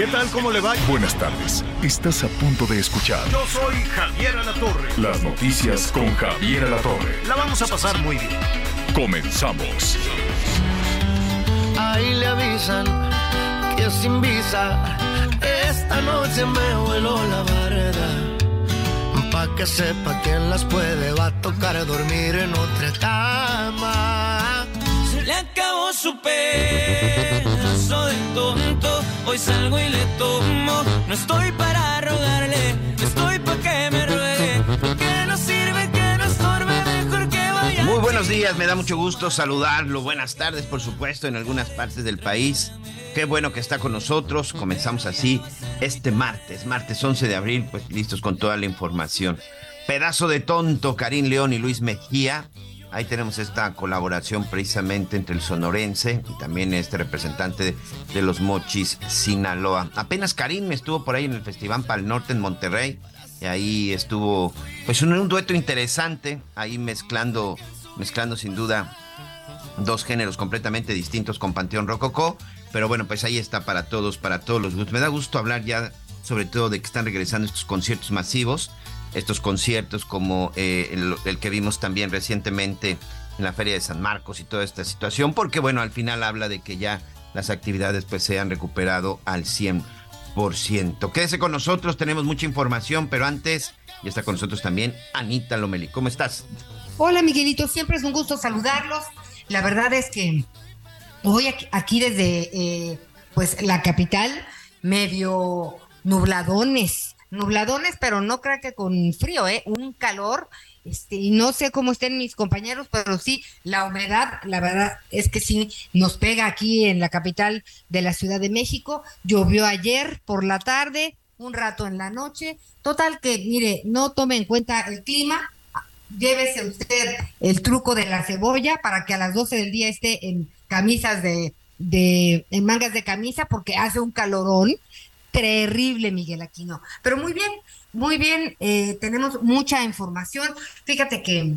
¿Qué tal? ¿Cómo le va? Buenas tardes. Estás a punto de escuchar Yo soy Javier Alatorre. las noticias con Javier Alatorre. La vamos a pasar muy bien. Comenzamos. Ahí le avisan que sin visa esta noche me vuelo la barda. Pa' que sepa que las puede, va a tocar dormir en otra cama. Se le acabó su de Hoy salgo y le tomo. No estoy para rogarle, estoy pa' que me ruegue. Que no sirve, que no estorbe, mejor que vaya. Muy buenos días, me da mucho gusto saludarlo. Buenas tardes, por supuesto, en algunas partes del país. Qué bueno que está con nosotros. Comenzamos así este martes, martes 11 de abril, pues listos con toda la información. Pedazo de tonto, Karim León y Luis Mejía. Ahí tenemos esta colaboración precisamente entre el sonorense y también este representante de, los Mochis, Sinaloa. Apenas Karim estuvo por ahí en el Festival Pal Norte en Monterrey. Y ahí estuvo, pues un, un dueto interesante, ahí mezclando, mezclando sin duda dos géneros completamente distintos con Panteón Rococó. Pero bueno, pues ahí está para todos, para todos los gustos. Me da gusto hablar ya sobre todo de que están regresando estos conciertos masivos, estos conciertos como eh, el, que vimos también recientemente en la Feria de San Marcos y toda esta situación, porque bueno, al final habla de que ya las actividades pues se han recuperado al 100%. Quédese con nosotros, tenemos mucha información, pero antes ya está con nosotros también Anita Lomeli. ¿Cómo estás? Hola Miguelito, siempre es un gusto saludarlos. La verdad es que hoy aquí, aquí desde eh, pues la capital medio nubladones, nubladones, pero no creo que con frío, ¿eh? Un calor, este, y no sé cómo estén mis compañeros, pero sí, la humedad, la verdad es que sí nos pega aquí en la capital de la Ciudad de México. Llovió ayer por la tarde, un rato en la noche. Total que, mire, no tome en cuenta el clima, llévese usted el truco de la cebolla para que a las 12 del día esté en camisas de, de en mangas de camisa porque hace un calorón terrible, Miguel Aquino. Pero muy bien, muy bien, eh, tenemos mucha información. Fíjate que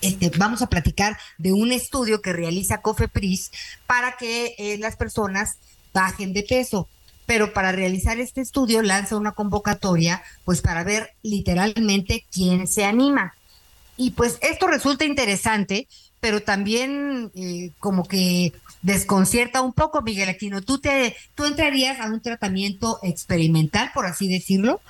este, vamos a platicar de un estudio que realiza Cofepris para que eh, las personas bajen de peso. Pero para realizar este estudio lanza una convocatoria, pues para ver literalmente quién se anima. Y pues esto resulta interesante, pero también eh, como que desconcierta un poco, Miguel Aquino. ¿Tú, te, ¿Tú entrarías a un tratamiento experimental, por así decirlo?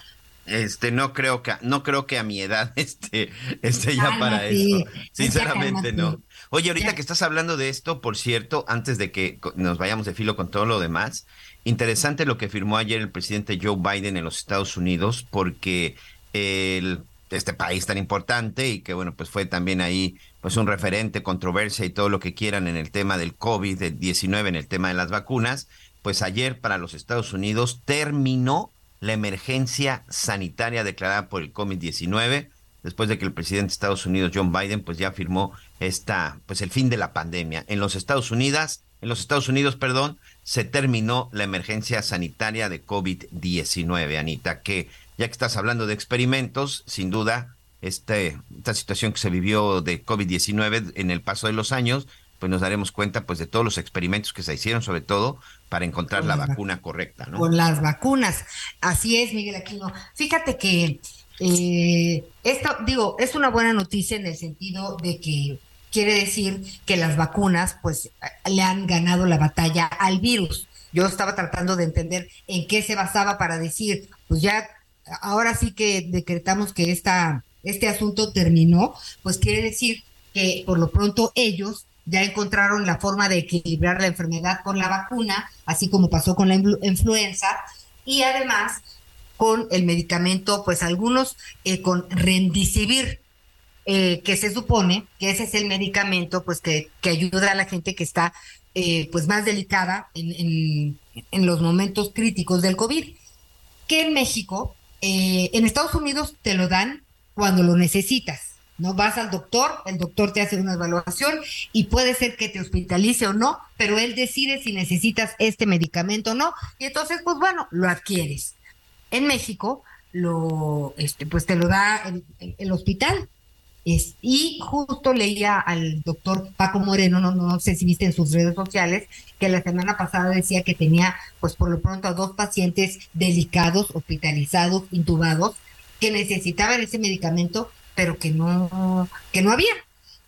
Este, no creo que, no creo que a mi edad esté, esté ya para eso. Sinceramente, no. Oye, ahorita Ya. que estás hablando de esto, por cierto, antes de que nos vayamos de filo con todo lo demás, interesante lo que firmó ayer el presidente Joe Biden en los Estados Unidos, porque el, este país tan importante y que bueno, pues fue también ahí pues un referente, controversia y todo lo que quieran en el tema del COVID-19, en el tema de las vacunas, pues ayer para los Estados Unidos terminó la emergencia sanitaria declarada por el COVID-19 después de que el presidente de Estados Unidos John Biden pues ya firmó esta pues el fin de la pandemia. En los Estados Unidos en los Estados Unidos perdón se terminó la emergencia sanitaria de COVID-19 Anita que ya que estás hablando de experimentos sin duda este esta situación que se vivió de COVID-19 en el paso de los años pues nos daremos cuenta pues de todos los experimentos que se hicieron sobre todo para encontrar Con la vac- vacuna correcta ¿no? con las vacunas. Así es, Miguel Aquino. Fíjate que eh, esto, digo, es una buena noticia en el sentido de que quiere decir que las vacunas, pues, le han ganado la batalla al virus. Yo estaba tratando de entender en qué se basaba para decir, pues ya, ahora sí que decretamos que esta, este asunto terminó, pues quiere decir que por lo pronto ellos ya encontraron la forma de equilibrar la enfermedad con la vacuna, así como pasó con la influ- influenza, y además con el medicamento, pues algunos eh, con rendicivir, eh, que se supone que ese es el medicamento pues que, que ayuda a la gente que está eh, pues más delicada en, en, en, los momentos críticos del COVID. Que en México, eh, en Estados Unidos te lo dan cuando lo necesitas. No vas al doctor, el doctor te hace una evaluación y puede ser que te hospitalice o no, pero él decide si necesitas este medicamento o no, y entonces, pues bueno, lo adquieres. En México, lo, este, pues te lo da el, el hospital. Es, y justo leía al doctor Paco Moreno, no, no sé si viste en sus redes sociales, que la semana pasada decía que tenía, pues por lo pronto, a dos pacientes delicados, hospitalizados, intubados, que necesitaban ese medicamento pero que no, que no había.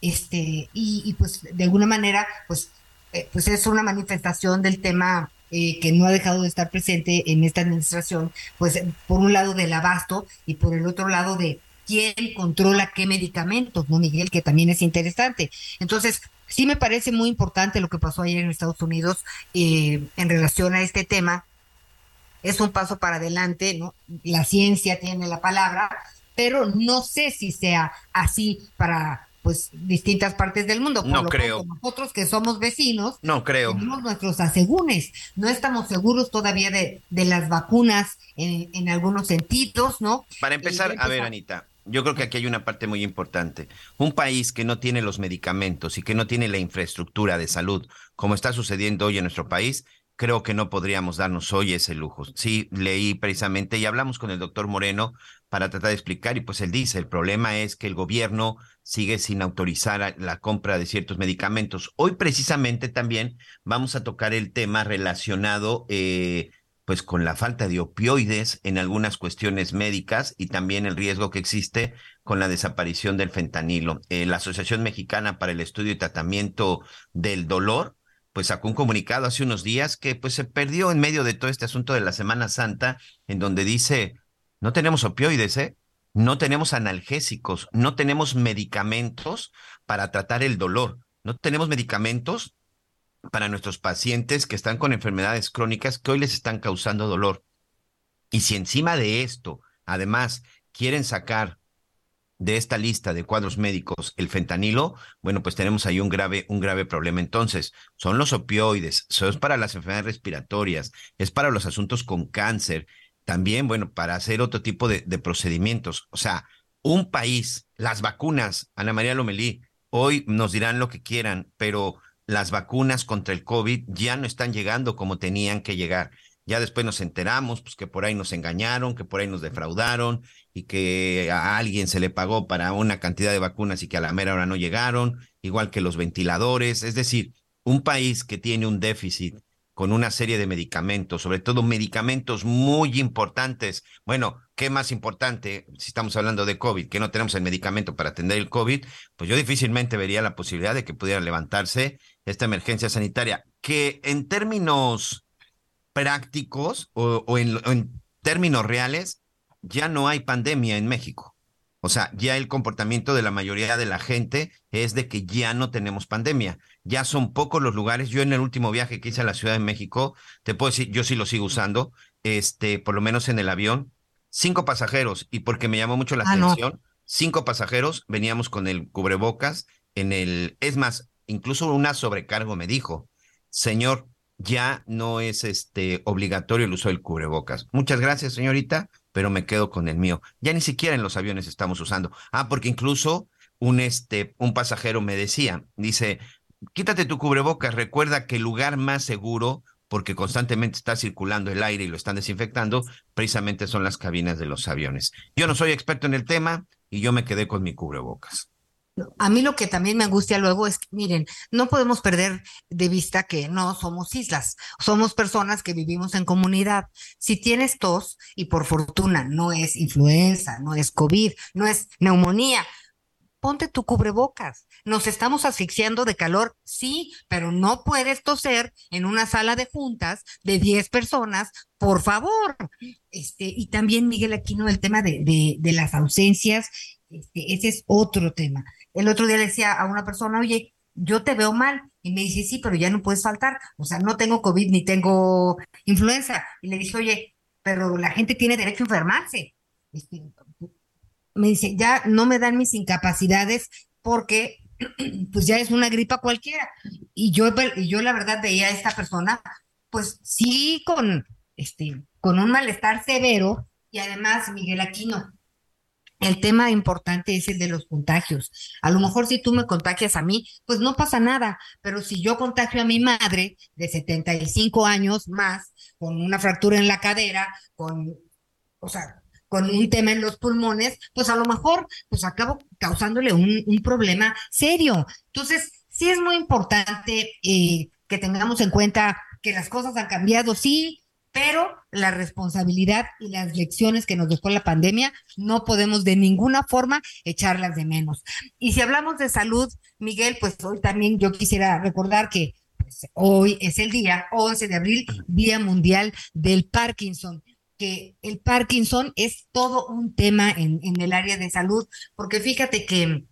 Este, y, pues de alguna manera, pues, eh, pues es una manifestación del tema eh, que no ha dejado de estar presente en esta administración, pues por un lado del abasto y por el otro lado de quién controla qué medicamentos, ¿no, Miguel? Que también es interesante. Entonces, sí me parece muy importante lo que pasó ayer en Estados Unidos eh, en relación a este tema. Es un paso para adelante, ¿no? La ciencia tiene la palabra, pero no sé si sea así para pues distintas partes del mundo. Por no lo creo. Pronto, nosotros que somos vecinos, no creo. Tenemos nuestros asegúnes. No estamos seguros todavía de, de las vacunas en, en, algunos sentidos, ¿no? Para empezar, eh, a ver, Anita, yo creo que aquí hay una parte muy importante. Un país que no tiene los medicamentos y que no tiene la infraestructura de salud, como está sucediendo hoy en nuestro país, creo que no podríamos darnos hoy ese lujo. Sí, leí precisamente y hablamos con el doctor Moreno para tratar de explicar y pues él dice, el problema es que el gobierno sigue sin autorizar la compra de ciertos medicamentos. Hoy precisamente también vamos a tocar el tema relacionado eh, pues con la falta de opioides en algunas cuestiones médicas y también el riesgo que existe con la desaparición del fentanilo. Eh, la Asociación Mexicana para el Estudio y Tratamiento del Dolor pues sacó un comunicado hace unos días que pues se perdió en medio de todo este asunto de la Semana Santa, en donde dice, no tenemos opioides, ¿eh? No tenemos analgésicos, no tenemos medicamentos para tratar el dolor, no tenemos medicamentos para nuestros pacientes que están con enfermedades crónicas que hoy les están causando dolor. Y si encima de esto, además, quieren sacar de esta lista de cuadros médicos el fentanilo, bueno, pues tenemos ahí un grave, un grave problema. Entonces, son los opioides, son para las enfermedades respiratorias, es para los asuntos con cáncer, también, bueno, para hacer otro tipo de, de procedimientos. O sea, un país, las vacunas, Ana María Lomelí, hoy nos dirán lo que quieran, pero las vacunas contra el COVID ya no están llegando como tenían que llegar. Ya después nos enteramos, pues que por ahí nos engañaron, que por ahí nos defraudaron y que a alguien se le pagó para una cantidad de vacunas y que a la mera hora no llegaron, igual que los ventiladores. Es decir, un país que tiene un déficit con una serie de medicamentos, sobre todo medicamentos muy importantes. Bueno, ¿qué más importante si estamos hablando de COVID? Que no tenemos el medicamento para atender el COVID, pues yo difícilmente vería la posibilidad de que pudiera levantarse esta emergencia sanitaria, que en términos prácticos o, o, en, o, en, términos reales, ya no hay pandemia en México. O sea, ya el comportamiento de la mayoría de la gente es de que ya no tenemos pandemia. Ya son pocos los lugares. Yo en el último viaje que hice a la Ciudad de México, te puedo decir, yo sí lo sigo usando, este, por lo menos en el avión, cinco pasajeros, y porque me llamó mucho la ah, atención, no. cinco pasajeros veníamos con el cubrebocas en el, es más, incluso una sobrecargo me dijo, señor, ya no es este obligatorio el uso del cubrebocas. Muchas gracias, señorita, pero me quedo con el mío. Ya ni siquiera en los aviones estamos usando. Ah, porque incluso un este un pasajero me decía, dice, "Quítate tu cubrebocas, recuerda que el lugar más seguro porque constantemente está circulando el aire y lo están desinfectando, precisamente son las cabinas de los aviones. Yo no soy experto en el tema y yo me quedé con mi cubrebocas. A mí lo que también me angustia luego es que, miren, no podemos perder de vista que no somos islas, somos personas que vivimos en comunidad. Si tienes tos, y por fortuna no es influenza, no es COVID, no es neumonía, ponte tu cubrebocas. Nos estamos asfixiando de calor, sí, pero no puedes toser en una sala de juntas de 10 personas, por favor. Este, y también, Miguel Aquino, el tema de, de, de las ausencias, este, ese es otro tema. El otro día le decía a una persona, oye, yo te veo mal. Y me dice, sí, pero ya no puedes faltar. O sea, no tengo COVID ni tengo influenza. Y le dije, oye, pero la gente tiene derecho a enfermarse. Este, me dice, ya no me dan mis incapacidades porque pues ya es una gripa cualquiera. Y yo, y yo la verdad veía a esta persona, pues sí, con, este, con un malestar severo y además, Miguel Aquino, el tema importante es el de los contagios. A lo mejor si tú me contagias a mí, pues no pasa nada, pero si yo contagio a mi madre de 75 años más, con una fractura en la cadera, con, o sea, con un tema en los pulmones, pues a lo mejor pues acabo causándole un, problema serio. Entonces, sí es muy importante eh, que tengamos en cuenta que las cosas han cambiado, sí, pero la responsabilidad y las lecciones que nos dejó la pandemia no podemos de ninguna forma echarlas de menos. Y si hablamos de salud, Miguel, pues hoy también yo quisiera recordar que pues, hoy es el día 11 de abril, Día Mundial del Parkinson que el Parkinson es todo un tema en, en, el área de salud, porque fíjate que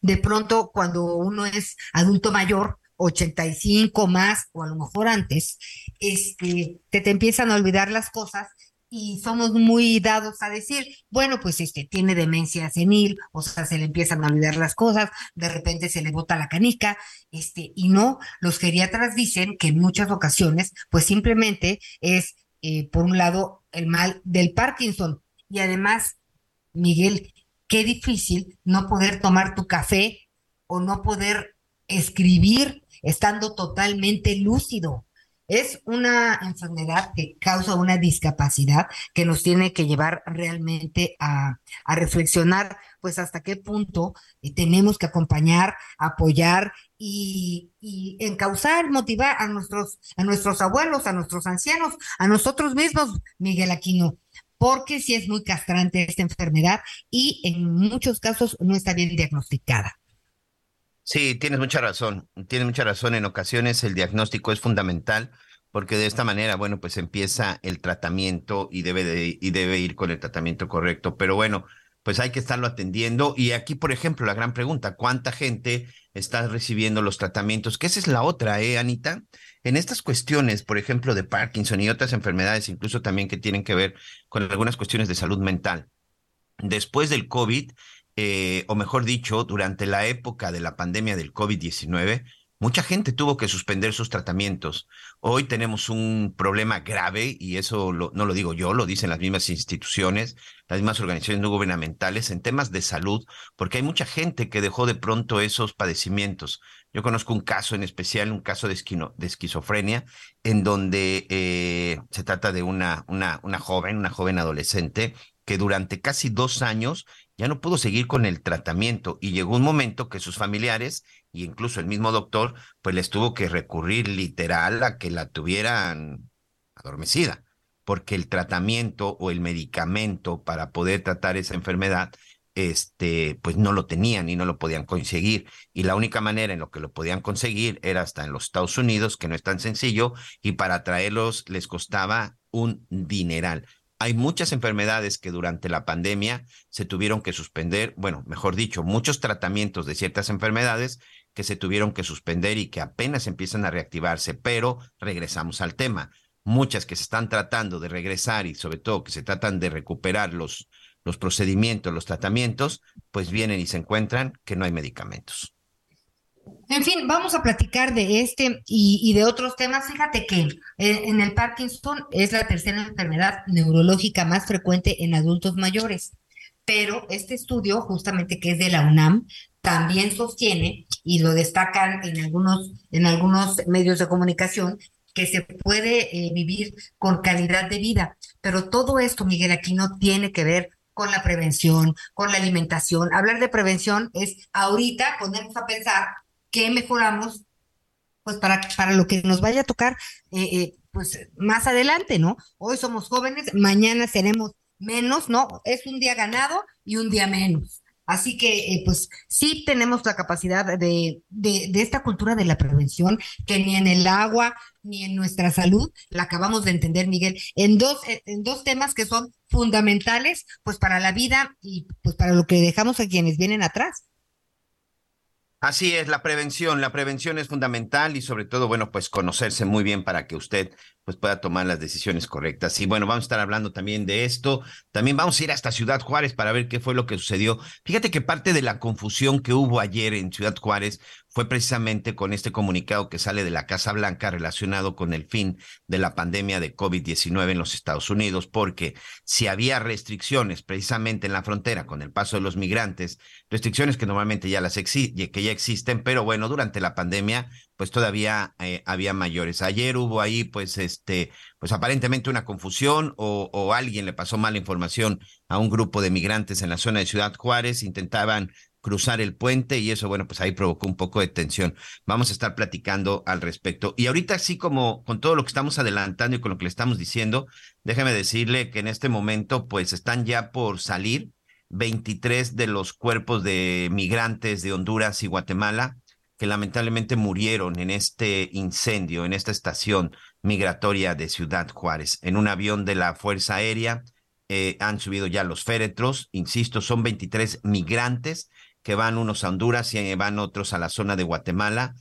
de pronto cuando uno es adulto mayor, 85 más o a lo mejor antes, este, te, te empiezan a olvidar las cosas y somos muy dados a decir, bueno, pues este tiene demencia senil, o sea, se le empiezan a olvidar las cosas, de repente se le bota la canica, este, y no, los geriatras dicen que en muchas ocasiones, pues simplemente es, eh, por un lado, el mal del Parkinson, y además, Miguel, qué difícil no poder tomar tu café o no poder escribir estando totalmente lúcido. Es una enfermedad que causa una discapacidad que nos tiene que llevar realmente a, a reflexionar, pues hasta qué punto eh, tenemos que acompañar, apoyar y, encauzar, motivar a nuestros, a nuestros abuelos, a nuestros ancianos, a nosotros mismos, Miguel Aquino, porque sí es muy castrante esta enfermedad y en muchos casos no está bien diagnosticada. Sí, tienes mucha razón. Tienes mucha razón. En ocasiones el diagnóstico es fundamental porque de esta manera, bueno, pues empieza el tratamiento y debe de, y debe ir con el tratamiento correcto. Pero bueno, pues hay que estarlo atendiendo. Y aquí, por ejemplo, la gran pregunta, ¿cuánta gente está recibiendo los tratamientos? Que esa es la otra, ¿eh, Anita? En estas cuestiones, por ejemplo, de Parkinson y otras enfermedades, incluso también que tienen que ver con algunas cuestiones de salud mental. Después del COVID, eh, o mejor dicho, durante la época de la pandemia del COVID-19, mucha gente tuvo que suspender sus tratamientos. Hoy tenemos un problema grave, y eso no lo digo yo, lo dicen las mismas instituciones, las mismas organizaciones no gubernamentales, en temas de salud, porque hay mucha gente que dejó de pronto esos padecimientos. Yo conozco un caso en especial, un caso de esquizofrenia, en donde eh, se trata de una, una, una joven, una joven adolescente, que durante casi dos años ya no pudo seguir con el tratamiento y llegó un momento que sus familiares e incluso el mismo doctor pues les tuvo que recurrir literal a que la tuvieran adormecida porque el tratamiento o el medicamento para poder tratar esa enfermedad este pues no lo tenían y no lo podían conseguir. Y la única manera en lo que lo podían conseguir era hasta en los Estados Unidos que no es tan sencillo y para traerlos les costaba un dineral hay muchas enfermedades que durante la pandemia se tuvieron que suspender, bueno, mejor dicho, muchos tratamientos de ciertas enfermedades que se tuvieron que suspender y que apenas empiezan a reactivarse, pero regresamos al tema. Muchas que se están tratando de regresar y sobre todo que se tratan de recuperar los, los procedimientos, los tratamientos, pues vienen y se encuentran que no hay medicamentos. En fin, vamos a platicar de este y, de otros temas. Fíjate que eh, en el Parkinson es la tercera enfermedad neurológica más frecuente en adultos mayores, pero este estudio, justamente que es de la UNAM, también sostiene y lo destacan en algunos, en algunos medios de comunicación que se puede eh, vivir con calidad de vida. Pero todo esto, Miguel, aquí no tiene que ver con la prevención, con la alimentación. Hablar de prevención es ahorita ponernos a pensar qué mejoramos, pues para, para lo que nos vaya a tocar, eh, eh, pues más adelante, ¿no? Hoy somos jóvenes, mañana seremos menos, ¿no? Es un día ganado y un día menos. Así que, eh, pues sí tenemos la capacidad de, de, de, esta cultura de la prevención, que ni en el agua ni en nuestra salud la acabamos de entender, Miguel, en dos, en dos temas que son fundamentales, pues para la vida y pues para lo que dejamos a quienes vienen atrás. Así es, la prevención, la prevención es fundamental y sobre todo, bueno, pues conocerse muy bien para que usted pues pueda tomar las decisiones correctas. Y bueno, vamos a estar hablando también de esto. También vamos a ir hasta Ciudad Juárez para ver qué fue lo que sucedió. Fíjate que parte de la confusión que hubo ayer en Ciudad Juárez fue precisamente con este comunicado que sale de la Casa Blanca relacionado con el fin de la pandemia de COVID-19 en los Estados Unidos, porque si había restricciones precisamente en la frontera con el paso de los migrantes, restricciones que normalmente ya las que ya existen, pero bueno, durante la pandemia pues todavía eh, había mayores. Ayer hubo ahí pues este pues aparentemente una confusión o, o alguien le pasó mala información a un grupo de migrantes en la zona de Ciudad Juárez, intentaban cruzar el puente y eso, bueno, pues ahí provocó un poco de tensión. Vamos a estar platicando al respecto. Y ahorita, así como con todo lo que estamos adelantando y con lo que le estamos diciendo, déjeme decirle que en este momento, pues están ya por salir 23 de los cuerpos de migrantes de Honduras y Guatemala que lamentablemente murieron en este incendio, en esta estación migratoria de Ciudad Juárez, en un avión de la Fuerza Aérea. Eh, han subido ya los féretros, insisto, son 23 migrantes que van unos a Honduras y van otros a la zona de Guatemala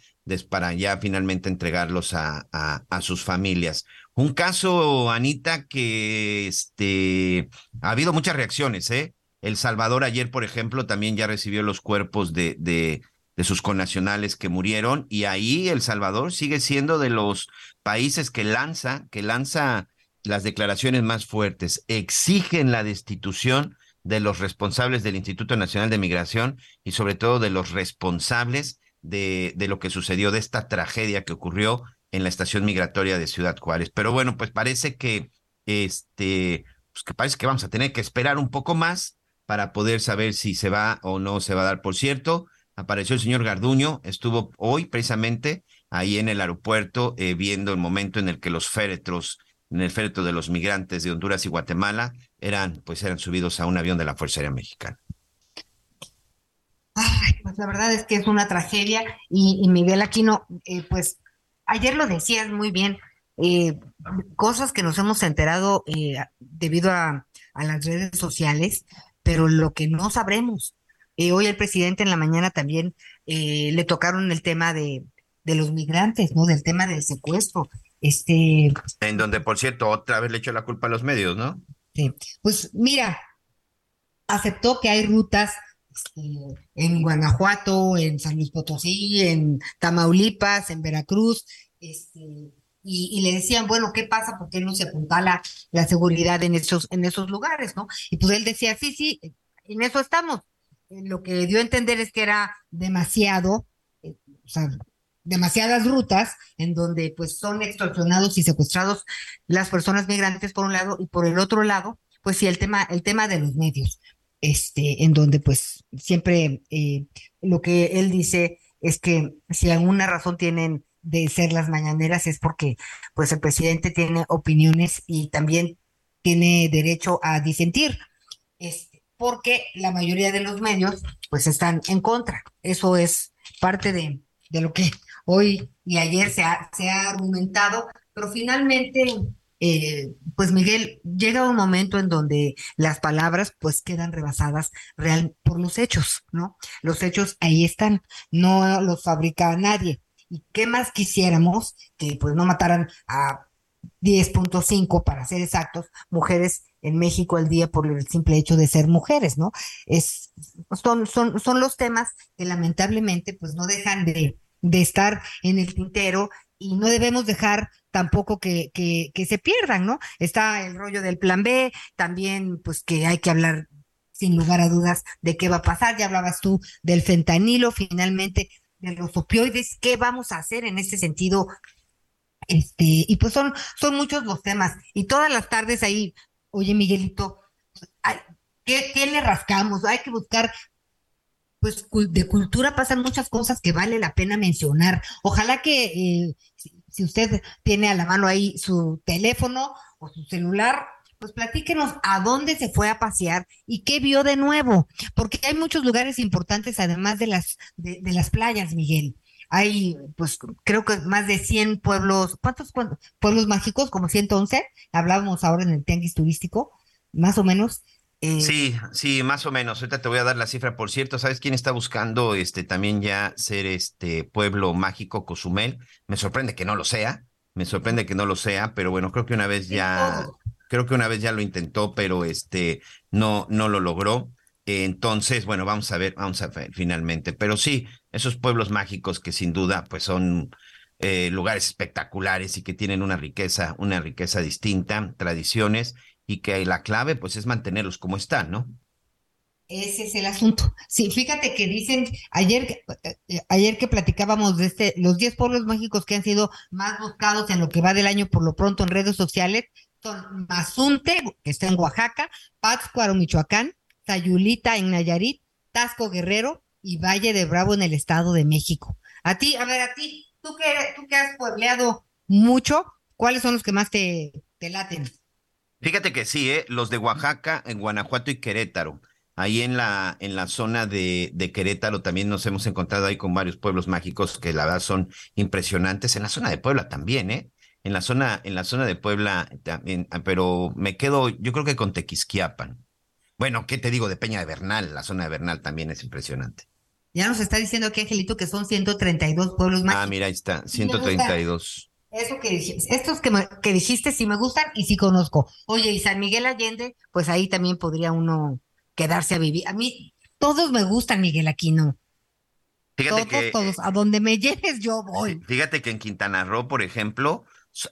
para ya finalmente entregarlos a, a, sus familias. Un caso, Anita, que este, ha habido muchas reacciones, ¿eh? El Salvador ayer, por ejemplo, también ya recibió los cuerpos de, de, de sus connacionales que murieron y ahí El Salvador sigue siendo de los países que lanza, que lanza las declaraciones más fuertes, exigen la destitución de los responsables del Instituto Nacional de Migración y sobre todo de los responsables de, de lo que sucedió, de esta tragedia que ocurrió en la estación migratoria de Ciudad Juárez. Pero bueno, pues parece que este, pues que parece que vamos a tener que esperar un poco más para poder saber si se va o no se va a dar. Por cierto, apareció el señor Garduño, estuvo hoy precisamente ahí en el aeropuerto eh, viendo el momento en el que los féretros en el féretro de los migrantes de Honduras y Guatemala eran, pues eran subidos a un avión de la Fuerza Aérea Mexicana. Ay, pues la verdad es que es una tragedia y, Miguel Aquino, eh, pues ayer lo decías muy bien, eh, cosas que nos hemos enterado eh, debido a, a, las redes sociales, pero lo que no sabremos. Hoy el presidente en la mañana también le tocaron el tema de, de los migrantes, ¿no? Del tema del secuestro. Este. En donde, por cierto, otra vez le echó la culpa a los medios, ¿no? Sí. Pues mira, aceptó que hay rutas este, en Guanajuato, en San Luis Potosí, en Tamaulipas, en Veracruz, este, y, le decían, bueno, ¿qué pasa? ¿Por qué no se apuntala la seguridad en esos, en esos lugares, no? Y pues él decía, sí, sí, en eso estamos. Lo que dio a entender es que era demasiado, eh, o sea, demasiadas rutas en donde pues son extorsionados y secuestrados las personas migrantes por un lado y por el otro lado pues sí el tema el tema de los medios este en donde pues siempre eh, lo que él dice es que si alguna razón tienen de ser las mañaneras es porque pues el presidente tiene opiniones y también tiene derecho a disentir. Este, porque la mayoría de los medios pues están en contra eso es parte de, de lo que hoy y ayer se ha, se ha argumentado, pero finalmente, eh, pues Miguel, llega un momento en donde las palabras pues quedan rebasadas real por los hechos, ¿no? Los hechos ahí están, no los fabrica nadie. ¿Y qué más quisiéramos que pues no mataran a 10.5 para ser exactos, mujeres en México al día por el simple hecho de ser mujeres, ¿no? Es, son, son, son los temas que lamentablemente pues no dejan de, de estar en el tintero y no debemos dejar tampoco que, que, se pierdan, ¿no? Está el rollo del plan B, también pues que hay que hablar sin lugar a dudas de qué va a pasar, ya hablabas tú del fentanilo, finalmente de los opioides, ¿qué vamos a hacer en ese sentido? Este, y pues son, son muchos los temas, y todas las tardes ahí, oye Miguelito, ¿qué, le rascamos? Hay que buscar pues de cultura pasan muchas cosas que vale la pena mencionar. Ojalá que eh, si usted tiene a la mano ahí su teléfono o su celular, pues platíquenos a dónde se fue a pasear y qué vio de nuevo, porque hay muchos lugares importantes además de las de, las playas, Miguel. Hay, pues creo que más de 100 pueblos, ¿cuántos, pueblos mágicos? Como 111, hablábamos ahora en el tianguis turístico, más o menos, Eh, Sí, sí, más o menos. Ahorita te voy a dar la cifra. Por cierto, ¿sabes quién está buscando este también ya ser este pueblo mágico Cozumel? Me sorprende que no lo sea. Me sorprende que no lo sea, pero bueno, creo que una vez ya, creo que una vez ya lo intentó, pero este no, no lo logró. Entonces, bueno, vamos a ver, vamos a ver finalmente. Pero sí, esos pueblos mágicos que sin duda, pues son eh, lugares espectaculares y que tienen una riqueza, una riqueza distinta, tradiciones, y que la clave, pues, es mantenerlos como están, ¿no? Ese es el asunto. Sí, fíjate que dicen, ayer, eh, ayer que platicábamos de este, los 10 pueblos mágicos que han sido más buscados en lo que va del año por lo pronto en redes sociales, son Mazunte, que está en Oaxaca, Pátzcuaro, Michoacán, Sayulita en Nayarit, Tasco Guerrero y Valle de Bravo en el Estado de México. A ti, a ver, a ti, tú que, tú que has puebleado mucho, ¿cuáles son los que más te, te laten? Fíjate que sí, ¿eh? Los de Oaxaca, en Guanajuato y Querétaro. Ahí en la, en la zona de, de Querétaro también nos hemos encontrado ahí con varios pueblos mágicos que la verdad son impresionantes. En la zona de Puebla también, ¿eh? En la zona, en la zona de Puebla ah, pero me quedo, yo creo que con Tequisquiapan. Bueno, ¿qué te digo de Peña de Bernal? La zona de Bernal también es impresionante. Ya nos está diciendo aquí, Angelito, que son 132 pueblos mágicos. Ah, mira, ahí está, Sí, me gusta. 132. Eso que dijiste, estos que, me- que dijiste sí me gustan y sí conozco. Oye, y San Miguel Allende, pues ahí también podría uno quedarse a vivir. A mí todos me gustan, Miguel Aquino. Fíjate Todos, que, todos. A donde me lleves yo voy. Fíjate que en Quintana Roo, por ejemplo,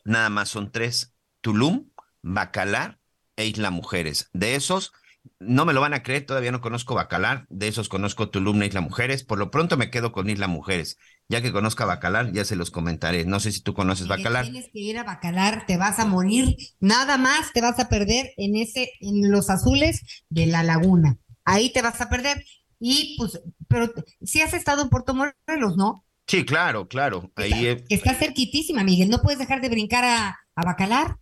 nada más son tres: Tulum, Bacalar e Isla Mujeres. De esos, no me lo van a creer, todavía no conozco Bacalar, de esos conozco Tulum e Isla Mujeres. Por lo pronto me quedo con Isla Mujeres. Ya que conozca Bacalar, ya se los comentaré. No sé si tú conoces Bacalar. Tienes que ir a Bacalar, te vas a morir. Nada más te vas a perder en ese, en los azules de la laguna. Ahí te vas a perder. Y pues, pero si has estado en Puerto Morelos, ¿no? Sí, claro, claro. Ahí, Está cerquitísima, Miguel. No puedes dejar de brincar a, a Bacalar.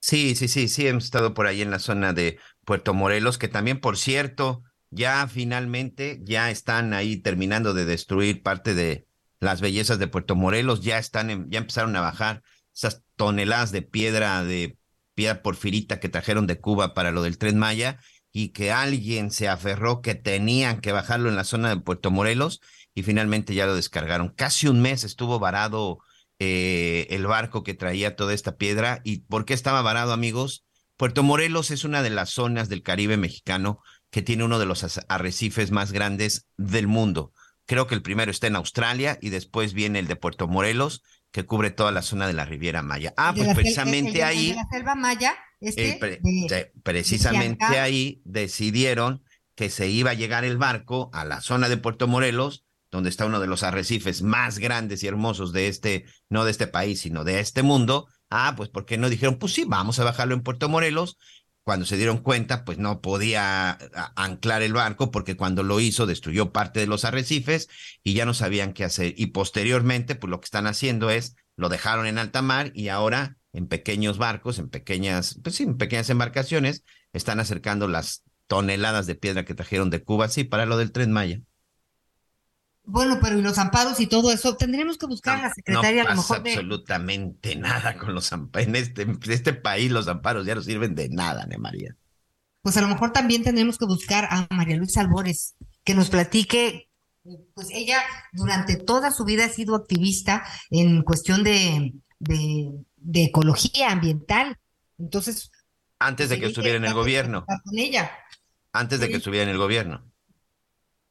Sí, sí, sí, sí, hemos estado por ahí en la zona de Puerto Morelos, que también, por cierto, ya finalmente ya están ahí terminando de destruir parte de las bellezas de Puerto Morelos, ya están, en- ya empezaron a bajar esas toneladas de piedra, de piedra porfirita que trajeron de Cuba para lo del Tren Maya y que alguien se aferró que tenían que bajarlo en la zona de Puerto Morelos y finalmente ya lo descargaron. Casi un mes estuvo varado eh, el barco que traía toda esta piedra. ¿Y por qué estaba varado, amigos? Puerto Morelos es una de las zonas del Caribe mexicano que tiene uno de los arrecifes más grandes del mundo. Creo que el primero está en Australia y después viene el de Puerto Morelos, que cubre toda la zona de la Riviera Maya. Ah, pues el- el precisamente el ahí, de la selva maya, este, eh, pre- de- de- precisamente ahí decidieron que se iba a llegar el barco a la zona de Puerto Morelos, donde está uno de los arrecifes más grandes y hermosos de este, no de este país, sino de este mundo. Ah, pues ¿por qué no dijeron? Pues sí, vamos a bajarlo en Puerto Morelos. Cuando se dieron cuenta, pues no podía anclar el barco porque cuando lo hizo destruyó parte de los arrecifes y ya no sabían qué hacer. Y posteriormente, pues lo que están haciendo es lo dejaron en alta mar y ahora en pequeños barcos, en pequeñas, pues sí, en pequeñas embarcaciones, están acercando las toneladas de piedra que trajeron de Cuba, sí, para lo del Tren Maya. Bueno, pero y los amparos y todo eso, tendríamos que buscar a la secretaria no a lo pasa mejor de, absolutamente nada con los amparos. En este, en este país los amparos ya no sirven de nada, Ana María. pues a lo mejor también tendremos que buscar a María Luisa Albores, que nos platique, pues ella durante toda su vida ha sido activista en cuestión de, de, de ecología ambiental. Entonces, Antes de que estuviera en el gobierno. Con ella. Antes de que estuviera en el gobierno.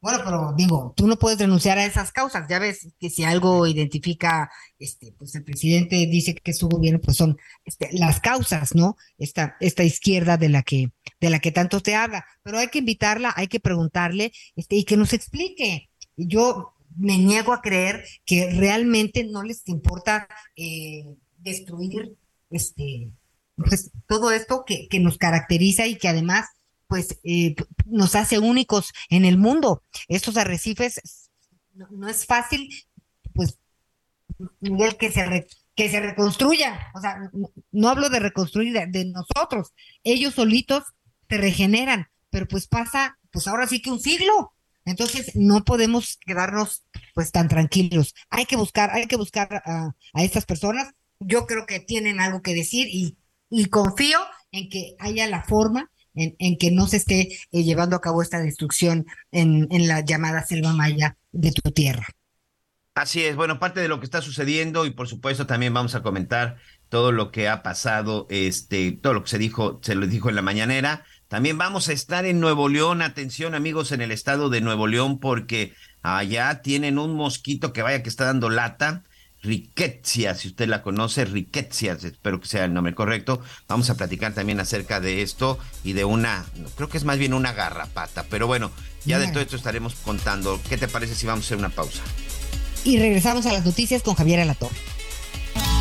Bueno, pero digo, tú no puedes renunciar a esas causas. Ya ves que si algo identifica, este, pues el presidente dice que su gobierno, pues son este, las causas, ¿no? Esta, esta izquierda de la que, de la que tanto te habla. Pero hay que invitarla, hay que preguntarle, este, y que nos explique. Yo me niego a creer que realmente no les importa eh, destruir, este, pues todo esto que, que nos caracteriza y que además pues eh, nos hace únicos en el mundo. Estos arrecifes no, es fácil, pues, que se que se reconstruyan. O sea, no, hablo de reconstruir de, de nosotros. Ellos solitos se regeneran, pero pues pasa, pues ahora sí que un siglo. Entonces no podemos quedarnos pues tan tranquilos. Hay que buscar, hay que buscar a, a estas personas. Yo creo que tienen algo que decir y, y confío en que haya la forma en, que no se esté eh, llevando a cabo esta destrucción en, en la llamada selva maya de tu tierra. Así es, bueno, parte de lo que está sucediendo y por supuesto también vamos a comentar todo lo que ha pasado, este, todo lo que se dijo, se lo dijo en la mañanera. También vamos a estar en Nuevo León, atención amigos en el estado de Nuevo León, porque allá tienen un mosquito que vaya que está dando lata, Rickettsia, si usted la conoce, Rickettsia, espero que sea el nombre correcto. Vamos a platicar también acerca de esto y de una, creo que es más bien una garrapata, pero bueno, ya de todo esto estaremos contando. ¿Qué te parece si vamos a hacer una pausa? Y regresamos a las noticias con Javier Alator.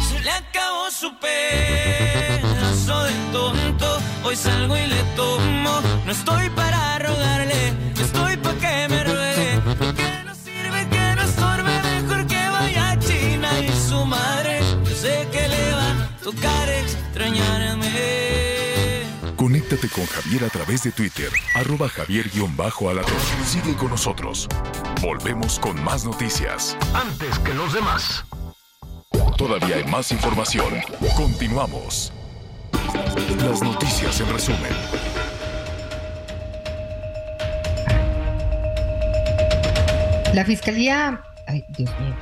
Se le acabó su pedazo de tonto. Hoy salgo y le tomo. No estoy para rogarle, estoy para tocar extrañarme. Conéctate con Javier a través de Twitter, arroba javier-alatón. Sigue con nosotros. Volvemos con más noticias. Antes que los demás. Todavía hay más información. Continuamos. Las noticias en resumen. La fiscalía. Ay, Dios mío.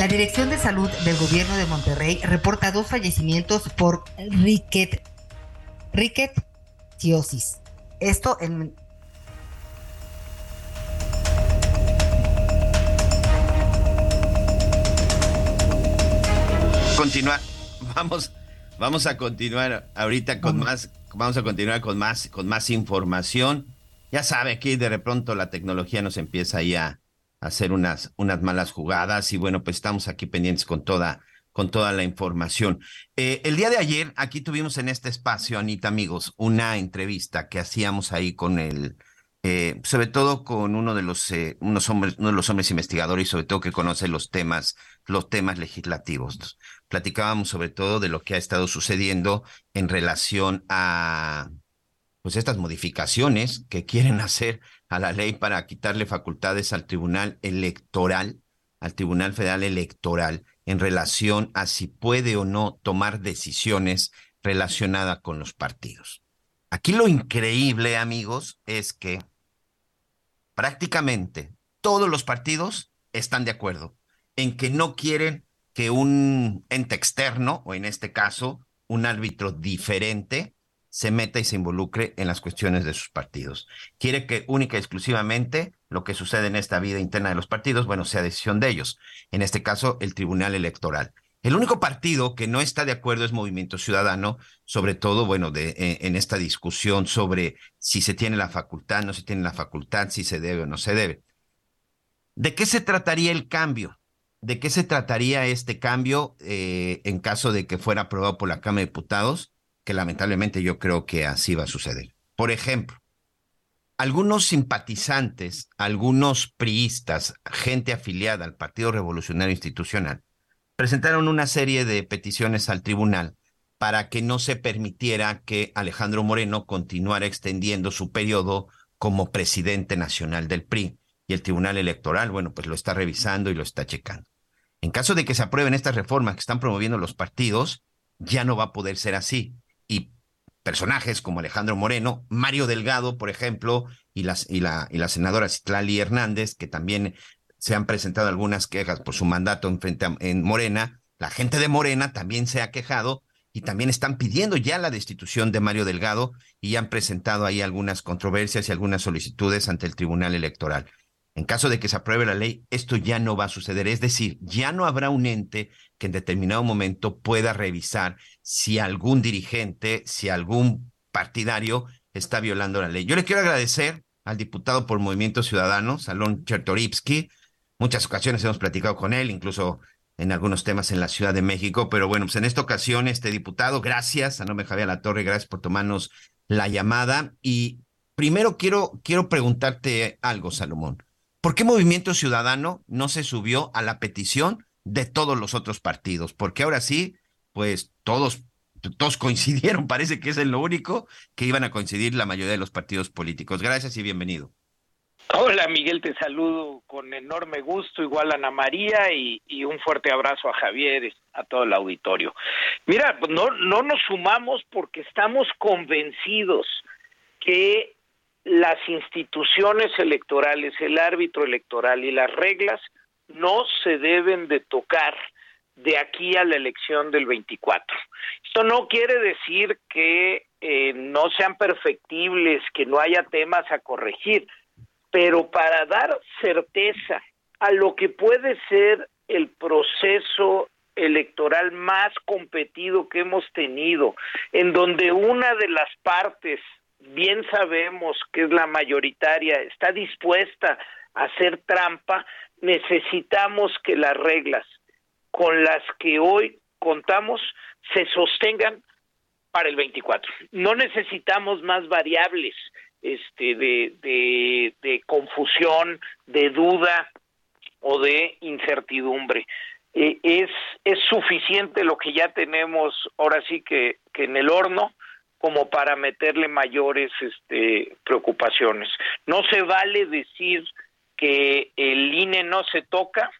La Dirección de Salud del Gobierno de Monterrey reporta dos fallecimientos por ricket, ricketsiosis. Esto en continuar. Vamos, vamos a continuar ahorita con más, vamos a continuar con más, con más información. Ya sabe que de pronto la tecnología nos empieza ahí a, hacer unas, unas malas jugadas y bueno, pues estamos aquí pendientes con toda, con toda la información. Eh, el día de ayer, aquí tuvimos en este espacio, Anita, amigos, una entrevista que hacíamos ahí con el, eh, sobre todo con uno de los eh, unos hombres, uno de los hombres investigadores sobre todo que conoce los temas, los temas legislativos platicábamos sobre todo de lo que ha estado sucediendo en relación a pues estas modificaciones que quieren hacer a la ley para quitarle facultades al Tribunal Electoral, al Tribunal Federal Electoral, en relación a si puede o no tomar decisiones relacionadas con los partidos. Aquí lo increíble, amigos, es que prácticamente todos los partidos están de acuerdo en que no quieren que un ente externo, o en este caso, un árbitro diferente, se meta y se involucre en las cuestiones de sus partidos. Quiere que única y exclusivamente lo que sucede en esta vida interna de los partidos, bueno, sea decisión de ellos. En este caso, el Tribunal Electoral. El único partido que no está de acuerdo es Movimiento Ciudadano, sobre todo, bueno, de, en, en esta discusión sobre si se tiene la facultad, no se tiene la facultad, si se debe o no se debe. ¿De qué se trataría el cambio? ¿De qué se trataría este cambio eh, en caso de que fuera aprobado por la Cámara de Diputados? Que lamentablemente yo creo que así va a suceder. Por ejemplo, algunos simpatizantes, algunos priistas, gente afiliada al Partido Revolucionario Institucional, presentaron una serie de peticiones al tribunal para que no se permitiera que Alejandro Moreno continuara extendiendo su periodo como presidente nacional del PRI. Y el Tribunal Electoral, bueno, pues lo está revisando y lo está checando. En caso de que se aprueben estas reformas que están promoviendo los partidos, ya no va a poder ser así. Personajes como Alejandro Moreno, Mario Delgado, por ejemplo, y, las, y, la, y la senadora Citlali Hernández, que también se han presentado algunas quejas por su mandato en, frente en Morena, la gente de Morena también se ha quejado y también están pidiendo ya la destitución de Mario Delgado y han presentado ahí algunas controversias y algunas solicitudes ante el Tribunal Electoral. En caso de que se apruebe la ley, esto ya no va a suceder. Es decir, ya no habrá un ente que en determinado momento pueda revisar si algún dirigente, si algún partidario está violando la ley. Yo le quiero agradecer al diputado por Movimiento Ciudadano, Salón Chertorivsky. Muchas ocasiones hemos platicado con él, incluso en algunos temas en la Ciudad de México, pero bueno, pues en esta ocasión, este diputado, gracias, a nombre de Javier La Torre, gracias por tomarnos la llamada. Y primero quiero, quiero preguntarte algo, Salomón. ¿Por qué Movimiento Ciudadano no se subió a la petición de todos los otros partidos? Porque ahora sí, pues todos, todos coincidieron, parece que es lo único que iban a coincidir la mayoría de los partidos políticos. Gracias y bienvenido. Hola Miguel, te saludo con enorme gusto, igual a Ana María y, un fuerte abrazo a Javier, a todo el auditorio. Mira, no, no nos sumamos porque estamos convencidos que las instituciones electorales, el árbitro electoral y las reglas no se deben de tocar de aquí a la elección del 24. Esto no quiere decir que eh, no sean perfectibles, que no haya temas a corregir, pero para dar certeza a lo que puede ser el proceso electoral más competido que hemos tenido, en donde una de las partes, bien sabemos que es la mayoritaria, está dispuesta a hacer trampa, necesitamos que las reglas con las que hoy contamos se sostengan para el 24. No necesitamos más variables este, de, de, confusión, de duda o de incertidumbre. Eh, es, es suficiente lo que ya tenemos ahora sí que, que en el horno como para meterle mayores este, preocupaciones. No se vale decir que el INE no se toca,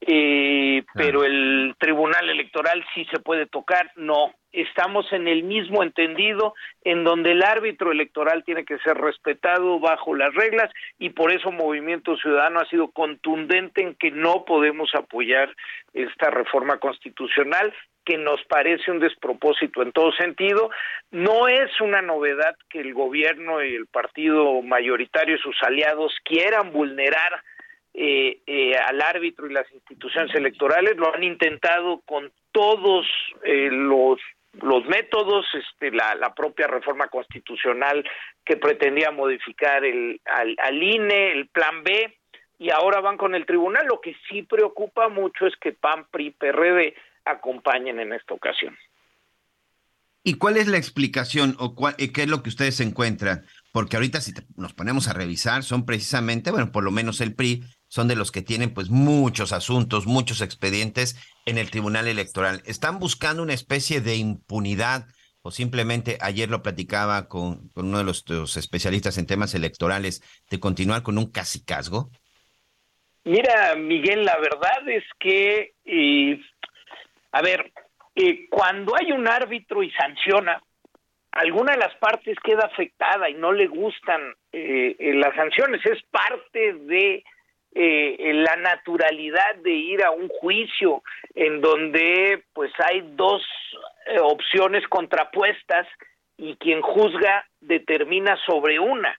eh, pero el Tribunal Electoral sí se puede tocar. No, estamos en el mismo entendido en donde el árbitro electoral tiene que ser respetado bajo las reglas y por eso Movimiento Ciudadano ha sido contundente en que no podemos apoyar esta reforma constitucional que nos parece un despropósito en todo sentido. No es una novedad que el gobierno y el partido mayoritario y sus aliados quieran vulnerar eh, eh, al árbitro y las instituciones electorales, lo han intentado con todos eh, los los métodos, este, la, propia reforma constitucional que pretendía modificar el, al, al, INE, el plan B, y ahora van con el tribunal. Lo que sí preocupa mucho es que PAN, PRI, PRD acompañen en esta ocasión. ¿Y cuál es la explicación o qué es lo que ustedes encuentran? Porque ahorita si nos ponemos a revisar, son precisamente, bueno, por lo menos el PRI, son de los que tienen pues muchos asuntos, muchos expedientes en el Tribunal Electoral. ¿Están buscando una especie de impunidad o simplemente ayer lo platicaba con, uno de los, especialistas en temas electorales de continuar con un casicazgo? Mira, Miguel, la verdad es que, eh, a ver, eh, cuando hay un árbitro y sanciona, alguna de las partes queda afectada y no le gustan eh, las sanciones, es parte de eh, la naturalidad de ir a un juicio en donde pues hay dos eh, opciones contrapuestas y quien juzga determina sobre una.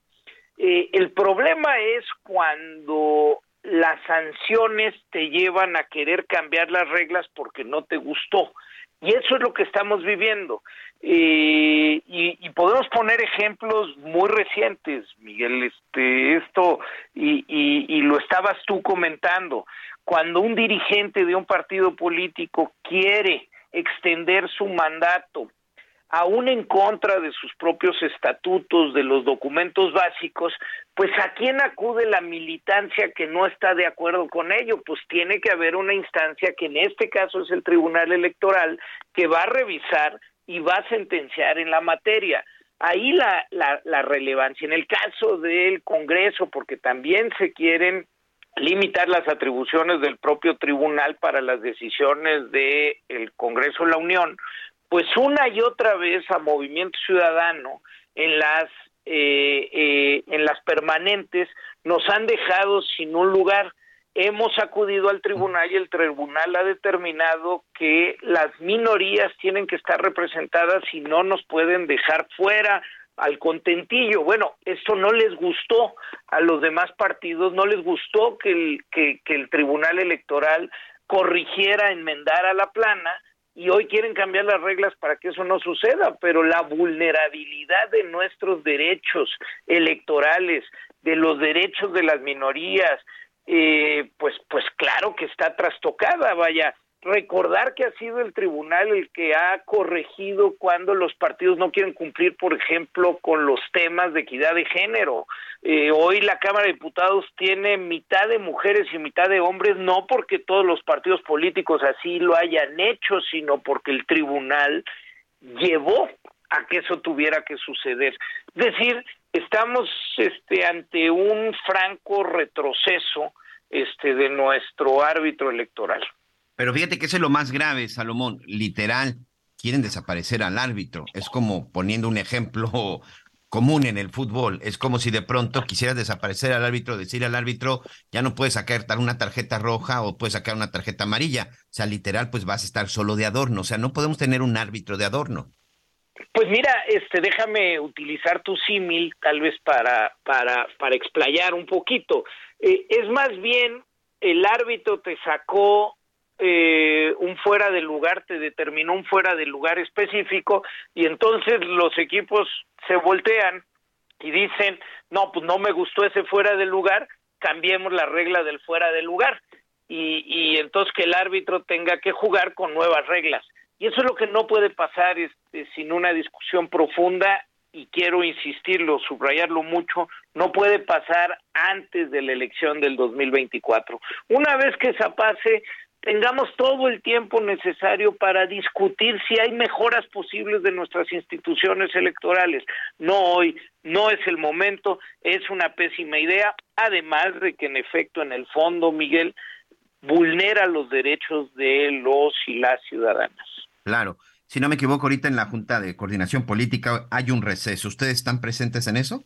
Eh, el problema es cuando las sanciones te llevan a querer cambiar las reglas porque no te gustó. Y eso es lo que estamos viviendo. Eh, y, podemos poner ejemplos muy recientes, Miguel, este, esto, y, y, lo estabas tú comentando, cuando un dirigente de un partido político quiere extender su mandato aún en contra de sus propios estatutos, de los documentos básicos, pues a quién acude la militancia que no está de acuerdo con ello, pues tiene que haber una instancia que en este caso es el Tribunal Electoral que va a revisar y va a sentenciar en la materia. Ahí la, la, la relevancia. En el caso del Congreso, porque también se quieren limitar las atribuciones del propio tribunal para las decisiones del el Congreso de la Unión, pues una y otra vez a Movimiento Ciudadano en las eh, eh, en las permanentes nos han dejado sin un lugar. Hemos acudido al tribunal y el tribunal ha determinado que las minorías tienen que estar representadas y no nos pueden dejar fuera al contentillo. Bueno, esto no les gustó a los demás partidos, no les gustó que el, que, que el tribunal electoral corrigiera, enmendara la plana y hoy quieren cambiar las reglas para que eso no suceda, pero la vulnerabilidad de nuestros derechos electorales, de los derechos de las minorías, eh, pues, pues claro que está trastocada, vaya, recordar que ha sido el tribunal el que ha corregido cuando los partidos no quieren cumplir, por ejemplo, con los temas de equidad de género. Eh, hoy la Cámara de Diputados tiene mitad de mujeres y mitad de hombres, no porque todos los partidos políticos así lo hayan hecho, sino porque el tribunal llevó a que eso tuviera que suceder. Es decir, estamos este, ante un franco retroceso este, de nuestro árbitro electoral. Pero fíjate que eso es lo más grave, Salomón, literal, quieren desaparecer al árbitro. Es como poniendo un ejemplo común en el fútbol. Es como si de pronto quisieras desaparecer al árbitro, decir al árbitro, ya no puedes sacar una tarjeta roja o puedes sacar una tarjeta amarilla. O sea, literal, pues vas a estar solo de adorno. O sea, no podemos tener un árbitro de adorno. Pues mira, este, déjame utilizar tu símil tal vez para, para, para explayar un poquito. Eh, es más bien el árbitro te sacó eh, un fuera de lugar, te determinó un fuera de lugar específico y entonces los equipos se voltean y dicen, no, pues no me gustó ese fuera de lugar, cambiemos la regla del fuera de lugar y, y entonces que el árbitro tenga que jugar con nuevas reglas. Y eso es lo que no puede pasar este, sin una discusión profunda y quiero insistirlo, subrayarlo mucho, no puede pasar antes de la elección del 2024. Una vez que esa pase, tengamos todo el tiempo necesario para discutir si hay mejoras posibles de nuestras instituciones electorales. No hoy, no es el momento, es una pésima idea, además de que en efecto, en el fondo, Miguel, vulnera los derechos de los y las ciudadanas. Claro. Si no me equivoco, ahorita en la Junta de Coordinación Política hay un receso. ¿Ustedes están presentes en eso?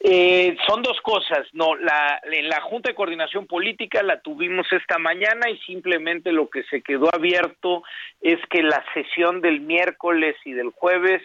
Eh, son dos cosas, no, la, en la Junta de Coordinación Política la tuvimos esta mañana y simplemente lo que se quedó abierto es que la sesión del miércoles y del jueves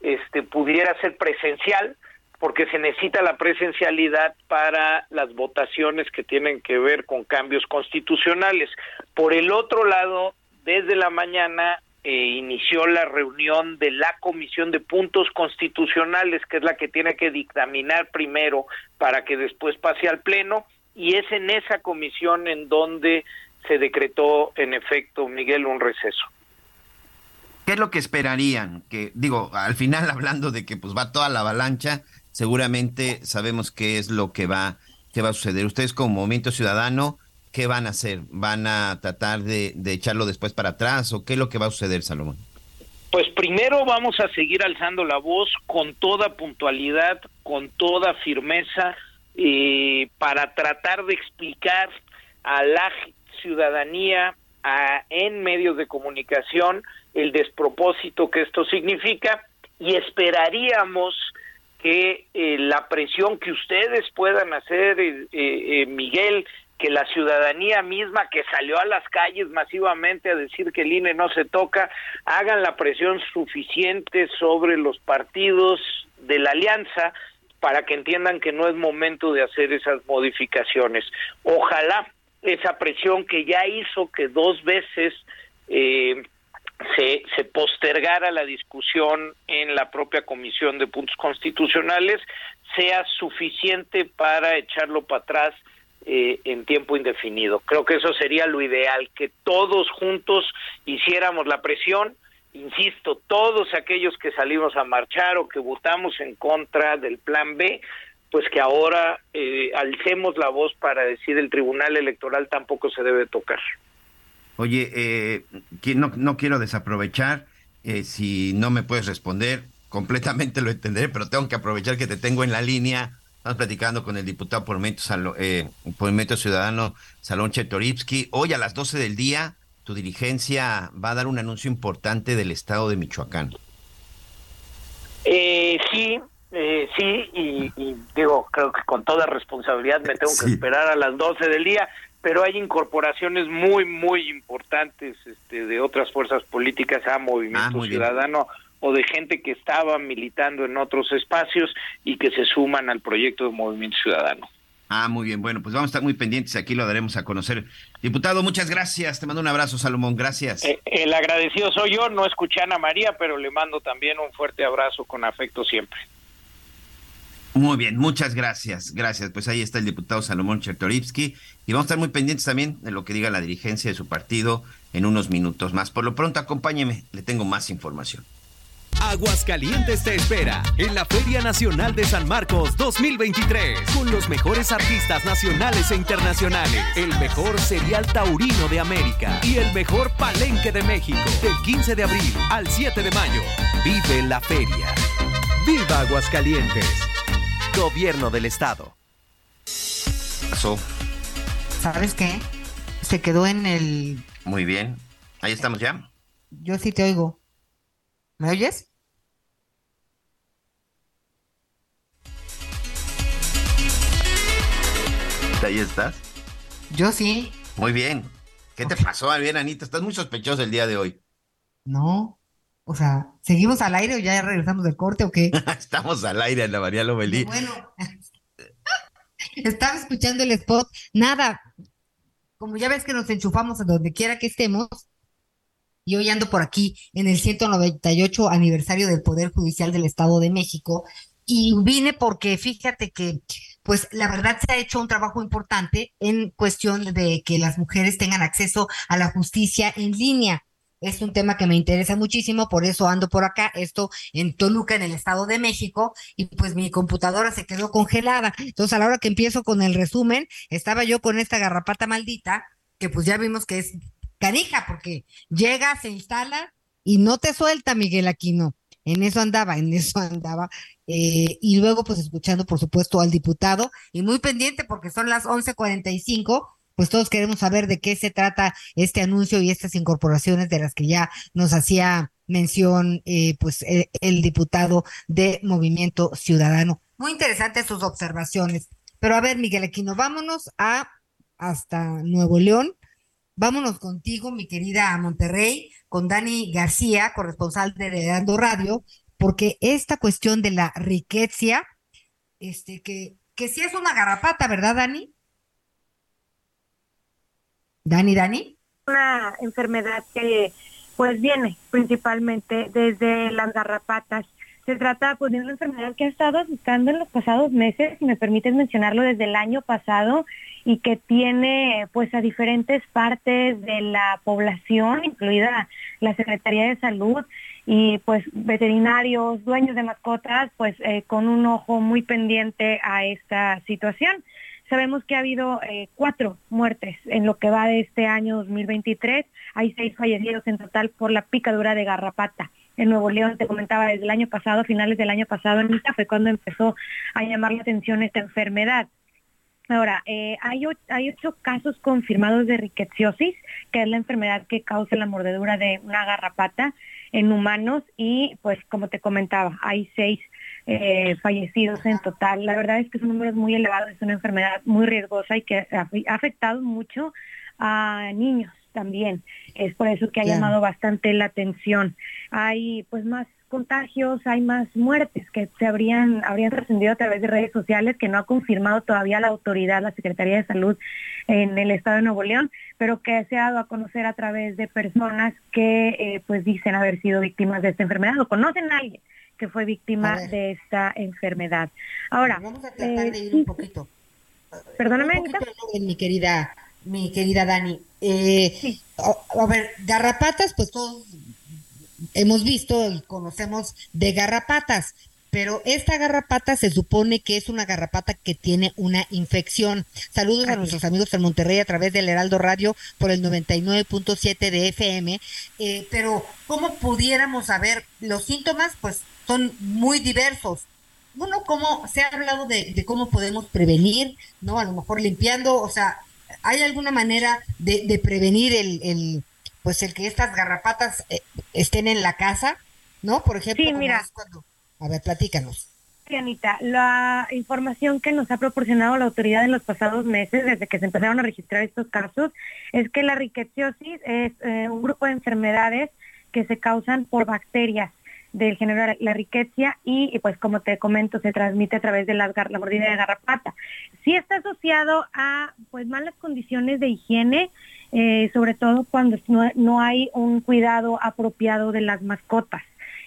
este, pudiera ser presencial, porque se necesita la presencialidad para las votaciones que tienen que ver con cambios constitucionales. Por el otro lado, desde la mañana eh, inició la reunión de la Comisión de Puntos Constitucionales, que es la que tiene que dictaminar primero para que después pase al Pleno, y es en esa comisión en donde se decretó, en efecto, Miguel, un receso. ¿Qué es lo que esperarían? Que digo, al final hablando de que pues va toda la avalancha, seguramente sabemos qué es lo que va, qué va a suceder. Ustedes como Movimiento Ciudadano, ¿qué van a hacer? ¿Van a tratar de, echarlo después para atrás o qué es lo que va a suceder, Salomón? Pues primero vamos a seguir alzando la voz con toda puntualidad, con toda firmeza, eh, para tratar de explicar a la ciudadanía en medios de comunicación el despropósito que esto significa y esperaríamos que eh, la presión que ustedes puedan hacer, eh, Miguel, que la ciudadanía misma que salió a las calles masivamente a decir que el INE no se toca, hagan la presión suficiente sobre los partidos de la alianza para que entiendan que no es momento de hacer esas modificaciones. Ojalá esa presión que ya hizo que dos veces eh, se, se postergara la discusión en la propia Comisión de Puntos Constitucionales sea suficiente para echarlo para atrás eh, en tiempo indefinido. Creo que eso sería lo ideal, que todos juntos hiciéramos la presión, insisto, todos aquellos que salimos a marchar o que votamos en contra del plan B, pues que ahora eh, alcemos la voz para decir el Tribunal Electoral tampoco se debe tocar. Oye, eh, no, no quiero desaprovechar, eh, si no me puedes responder, completamente lo entenderé, pero tengo que aprovechar que te tengo en la línea Estamos platicando con el diputado por Movimiento, eh, Ciudadano, Salón Chetoripsky. Hoy a las 12 del día, tu dirigencia va a dar un anuncio importante del estado de Michoacán. Eh, sí, eh, sí, y, digo, creo que con toda responsabilidad me tengo que esperar a las 12 del día, pero hay incorporaciones muy, muy importantes este, de otras fuerzas políticas a Movimiento ah, Ciudadano o de gente que estaba militando en otros espacios y que se suman al proyecto de Movimiento Ciudadano. Ah, muy bien. Bueno, pues vamos a estar muy pendientes. Aquí lo daremos a conocer. Diputado, muchas gracias. Te mando un abrazo, Salomón. Gracias. Eh, el agradecido soy yo. No escuché a Ana María, pero le mando también un fuerte abrazo con afecto siempre. Muy bien, muchas gracias. Gracias. Pues ahí está el diputado Salomón Chertorivsky. Y vamos a estar muy pendientes también de lo que diga la dirigencia de su partido en unos minutos más. Por lo pronto, acompáñeme. Le tengo más información. Aguascalientes te espera en la Feria Nacional de San Marcos 2023 con los mejores artistas nacionales e internacionales, el mejor serial taurino de América y el mejor palenque de México del 15 de abril al 7 de mayo. Vive la feria. ¡Viva Aguascalientes! Gobierno del Estado. Pasó. ¿Sabes qué? Se quedó en el... Muy bien. Ahí estamos ya. Yo sí te oigo. ¿Me oyes? Ahí estás. Yo sí. Muy bien. ¿Qué te pasó? Bien, Anita, estás muy sospechosa el día de hoy. No. O sea, ¿seguimos al aire o ya regresamos del corte o qué? Estamos al aire en la María Lomelí. Bueno, estaba escuchando el spot. Nada, como ya ves que nos enchufamos a donde quiera que estemos, y hoy ando por aquí en el 198 aniversario del Poder Judicial del Estado de México, y vine porque fíjate que, pues la verdad se ha hecho un trabajo importante en cuestión de que las mujeres tengan acceso a la justicia en línea. Es un tema que me interesa muchísimo, por eso ando por acá, esto en Toluca, en el Estado de México, y pues mi computadora se quedó congelada. Entonces, a la hora que empiezo con el resumen, estaba yo con esta garrapata maldita, que pues ya vimos que es canija, porque llega, se instala y no te suelta, Miguel Aquino. En eso andaba, en eso andaba. Eh, y luego, pues escuchando, por supuesto, al diputado, y muy pendiente porque son las 11:45 pues todos queremos saber de qué se trata este anuncio y estas incorporaciones de las que ya nos hacía mención eh, pues el, el, diputado de Movimiento Ciudadano. Muy interesantes sus observaciones. Pero a ver, Miguel Aquino, vámonos a hasta Nuevo León. Vámonos contigo, mi querida Monterrey, con Dani García, corresponsal de Heraldo Radio, porque esta cuestión de la riqueza, este, que, que sí es una garrapata, ¿verdad, Dani? Dani, Dani. Una enfermedad que pues viene principalmente desde las garrapatas. Se trata pues de una enfermedad que ha estado afectando en los pasados meses, si me permites mencionarlo, desde el año pasado y que tiene pues a diferentes partes de la población, incluida la Secretaría de Salud y pues veterinarios, dueños de mascotas, pues eh, con un ojo muy pendiente a esta situación. Sabemos que ha habido eh, cuatro muertes en lo que va de este año 2023. Hay seis fallecidos en total por la picadura de garrapata. En Nuevo León, te comentaba, desde el año pasado, finales del año pasado, en fue cuando empezó a llamar la atención esta enfermedad. Ahora, eh, hay, hay ocho casos confirmados de riqueciosis, que es la enfermedad que causa la mordedura de una garrapata en humanos y pues como te comentaba, hay seis eh, fallecidos en total. La verdad es que es un número muy elevado, es una enfermedad muy riesgosa y que ha afectado mucho a niños también. Es por eso que ha llamado bastante la atención. Hay pues más contagios, hay más muertes que se habrían, habrían trascendido a través de redes sociales que no ha confirmado todavía la autoridad, la Secretaría de Salud en el estado de Nuevo León, pero que se ha dado a conocer a través de personas que eh, pues dicen haber sido víctimas de esta enfermedad o conocen a alguien que fue víctima de esta enfermedad. Ahora, vamos a tratar de ir un poquito. Perdóname, un poquito mi querida, mi querida Dani. Eh, a, a, ver, garrapatas, pues todos hemos visto y conocemos de garrapatas, pero esta garrapata se supone que es una garrapata que tiene una infección. Saludos a nuestros amigos en Monterrey a través del Heraldo Radio por el 99.7 de FM. Eh, pero, ¿cómo pudiéramos saber los síntomas? Pues son muy diversos. Uno, ¿cómo se ha hablado de, de cómo podemos prevenir? ¿No? A lo mejor limpiando, o sea, ¿hay alguna manera de, de prevenir el, el pues el que estas garrapatas eh, estén en la casa, ¿no? Por ejemplo, sí, mira. Cuando... a ver, platícanos. Anita, la información que nos ha proporcionado la autoridad en los pasados meses, desde que se empezaron a registrar estos casos, es que la riqueciosis es eh, un grupo de enfermedades que se causan por bacterias del género la riqueza y, y, pues como te comento se transmite a través de la, la mordida de garrapata. Sí está asociado a pues malas condiciones de higiene, eh, sobre todo cuando no, no hay un cuidado apropiado de las mascotas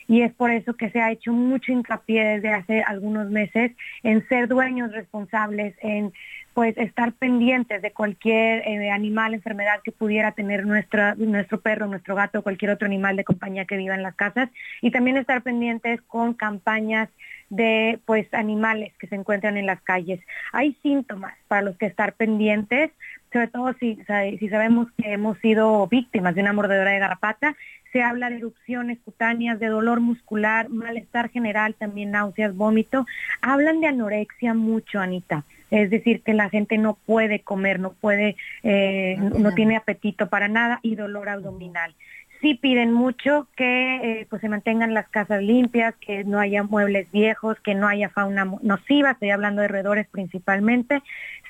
y es por eso que se ha hecho mucho hincapié desde hace algunos meses en ser dueños responsables, en pues estar pendientes de cualquier eh, animal, enfermedad que pudiera tener nuestra, nuestro perro, nuestro gato, cualquier otro animal de compañía que viva en las casas y también estar pendientes con campañas de pues animales que se encuentran en las calles. Hay síntomas para los que estar pendientes, sobre todo si, si sabemos que hemos sido víctimas de una mordedura de garrapata, se habla de erupciones cutáneas, de dolor muscular, malestar general, también náuseas, vómito. Hablan de anorexia mucho, Anita. Es decir, que la gente no puede comer, no puede, eh, no tiene apetito para nada y dolor abdominal sí piden mucho que eh, pues se mantengan las casas limpias, que no haya muebles viejos, que no haya fauna nociva, estoy hablando de roedores principalmente.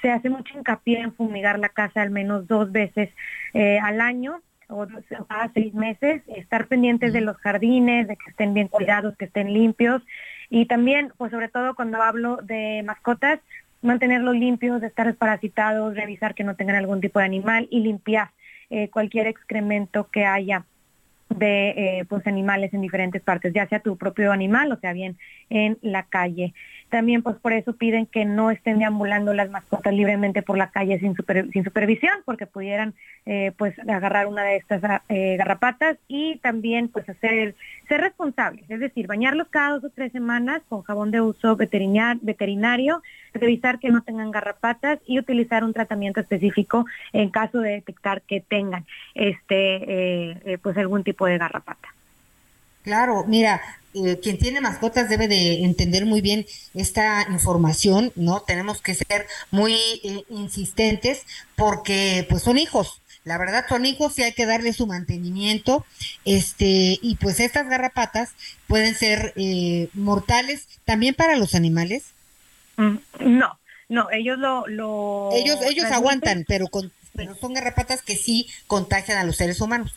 Se hace mucho hincapié en fumigar la casa al menos dos veces eh, al año o cada seis meses, estar pendientes de los jardines, de que estén bien cuidados, que estén limpios y también, pues sobre todo cuando hablo de mascotas, mantenerlos limpios, de estar desparasitados, revisar que no tengan algún tipo de animal y limpiar eh, cualquier excremento que haya de eh, pues animales en diferentes partes, ya sea tu propio animal o sea bien en la calle. También pues por eso piden que no estén deambulando las mascotas libremente por la calle sin, supervisión porque pudieran eh, pues agarrar una de estas eh, garrapatas y también pues hacer ser responsables, es decir, bañarlos cada dos o tres semanas con jabón de uso veterinario, revisar que no tengan garrapatas y utilizar un tratamiento específico en caso de detectar que tengan este pues algún tipo de garrapata. Claro, mira, eh, quien tiene mascotas debe de entender muy bien esta información, ¿no? Tenemos que ser muy eh, insistentes porque pues son hijos. La verdad son hijos y hay que darle su mantenimiento. Este, y pues estas garrapatas pueden ser eh, mortales también para los animales. Mm, no, no, ellos lo, lo ellos ellos aguantan, pero con pero son garrapatas que sí contagian a los seres humanos.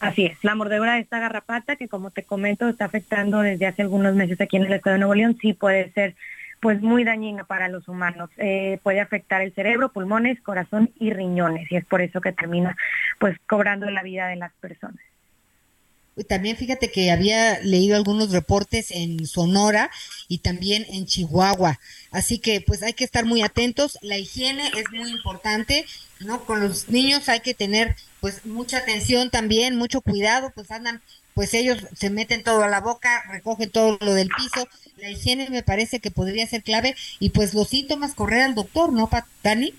Así es, la mordedura de esta garrapata que como te comento está afectando desde hace algunos meses aquí en el estado de Nuevo León, sí puede ser pues muy dañina para los humanos. Eh, puede afectar el cerebro, pulmones, corazón y riñones y es por eso que termina pues cobrando la vida de las personas. También fíjate que había leído algunos reportes en Sonora y también en Chihuahua. Así que pues hay que estar muy atentos. La higiene es muy importante, ¿no? Con los niños hay que tener pues mucha atención también, mucho cuidado, pues andan, pues ellos se meten todo a la boca, recogen todo lo del piso. La higiene me parece que podría ser clave y pues los síntomas correr al doctor, ¿no, Dani?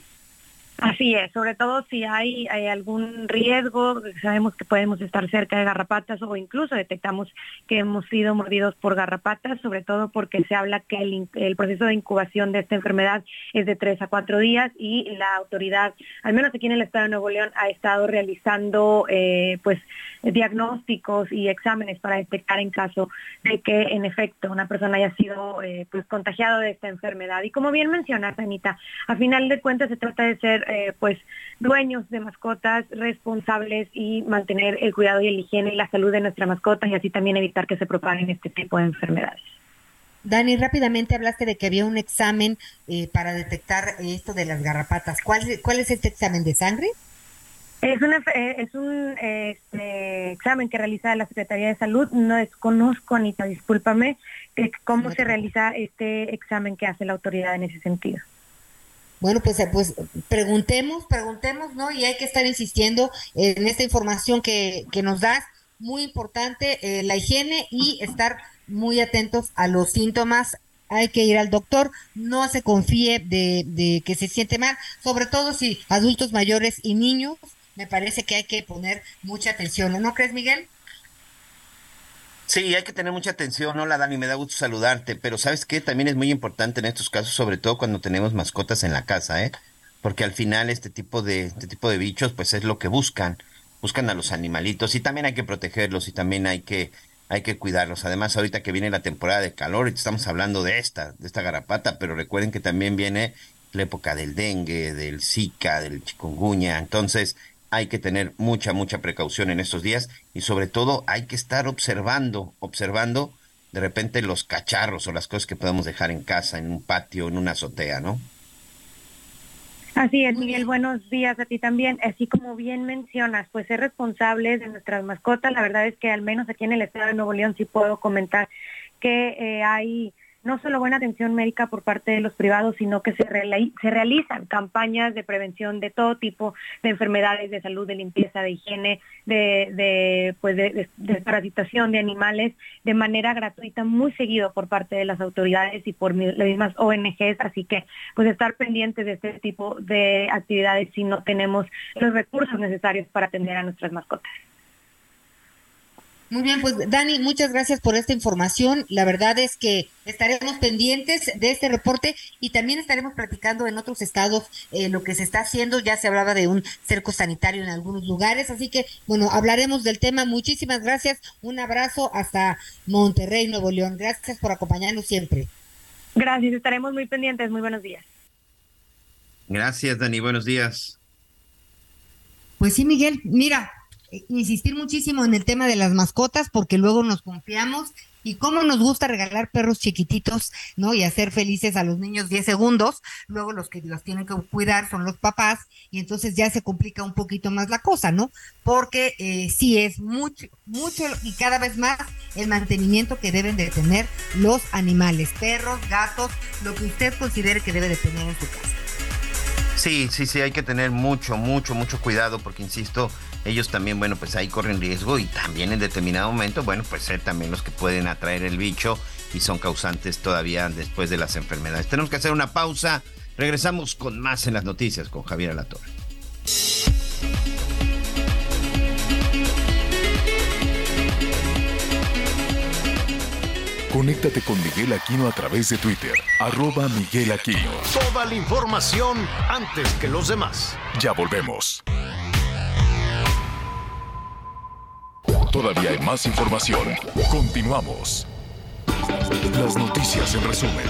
Así es, sobre todo si hay, algún riesgo, sabemos que podemos estar cerca de garrapatas o incluso detectamos que hemos sido mordidos por garrapatas, sobre todo porque se habla que el, proceso de incubación de esta enfermedad es de tres a cuatro días y la autoridad, al menos aquí en el estado de Nuevo León, ha estado realizando eh, pues diagnósticos y exámenes para detectar en caso de que en efecto una persona haya sido eh, pues contagiado de esta enfermedad. Y como bien mencionas, Anita, a final de cuentas se trata de ser eh, pues dueños de mascotas responsables y mantener el cuidado y el higiene y la salud de nuestras mascotas y así también evitar que se propaguen este tipo de enfermedades. Dani, rápidamente hablaste de que había un examen eh, para detectar esto de las garrapatas. ¿Cuál, ¿Cuál es este examen de sangre? Es, eh, es un este, examen que realiza la Secretaría de Salud. No desconozco, Anita, discúlpame, cómo se realiza este examen que hace la autoridad en ese sentido. Bueno, pues, pues preguntemos, preguntemos, ¿no? Y hay que estar insistiendo en esta información que, que nos das. Muy importante, eh, la higiene y estar muy atentos a los síntomas hay que ir al doctor, no se confíe de, de, que se siente mal, sobre todo si adultos mayores y niños me parece que hay que poner mucha atención. ¿No crees, Miguel? Sí, hay que tener mucha atención. Hola, Dani, me da gusto saludarte. Pero ¿sabes qué? También es muy importante en estos casos, sobre todo cuando tenemos mascotas en la casa, ¿eh? Porque al final este tipo de, este tipo de bichos, pues es lo que buscan. Buscan a los animalitos y también hay que protegerlos y también hay que, hay que cuidarlos. Además, ahorita que viene la temporada de calor, y estamos hablando de esta, de esta garrapata, pero recuerden que también viene la época del dengue, del zika, del chikungunya. Entonces, hay que tener mucha, mucha precaución en estos días y sobre todo hay que estar observando, observando de repente los cacharros o las cosas que podemos dejar en casa, en un patio, en una azotea, ¿no? Así es, Miguel, buenos días a ti también. Así como bien mencionas, pues ser responsables de nuestras mascotas, la verdad es que al menos aquí en el estado de Nuevo León sí puedo comentar que eh, hay no solo buena atención médica por parte de los privados, sino que se, se realizan campañas de prevención de todo tipo de enfermedades, de salud, de limpieza, de higiene, de, de pues de, parasitación de animales de manera gratuita muy seguido por parte de las autoridades y por las mismas ONGs, así que pues estar pendientes de este tipo de actividades si no tenemos los recursos necesarios para atender a nuestras mascotas. Muy bien, pues Dani, muchas gracias por esta información. La verdad es que estaremos pendientes de este reporte y también estaremos platicando en otros estados eh, lo que se está haciendo. Ya se hablaba de un cerco sanitario en algunos lugares, así que bueno, hablaremos del tema. Muchísimas gracias. Un abrazo hasta Monterrey, Nuevo León. Gracias por acompañarnos siempre. Gracias, estaremos muy pendientes. Muy buenos días. Gracias, Dani. Buenos días. Pues sí, Miguel. Mira, insistir muchísimo en el tema de las mascotas porque luego nos confiamos y cómo nos gusta regalar perros chiquititos, ¿no? Y hacer felices a los niños 10 segundos, luego los que los tienen que cuidar son los papás y entonces ya se complica un poquito más la cosa, ¿no? Porque eh, sí es mucho, mucho y cada vez más el mantenimiento que deben de tener los animales, perros, gatos, lo que usted considere que debe de tener en su casa. Sí, sí, sí, hay que tener mucho, mucho, mucho cuidado porque, insisto, ellos también, bueno, pues ahí corren riesgo y también en determinado momento, bueno, pues ser también los que pueden atraer el bicho y son causantes todavía después de las enfermedades. Tenemos que hacer una pausa. Regresamos con más en las noticias con Javier Alatorre. Conéctate con Miguel Aquino a través de Twitter, arroba Miguel Aquino. Toda la información antes que los demás. Ya volvemos. Todavía hay más información. Continuamos. Las noticias en resumen.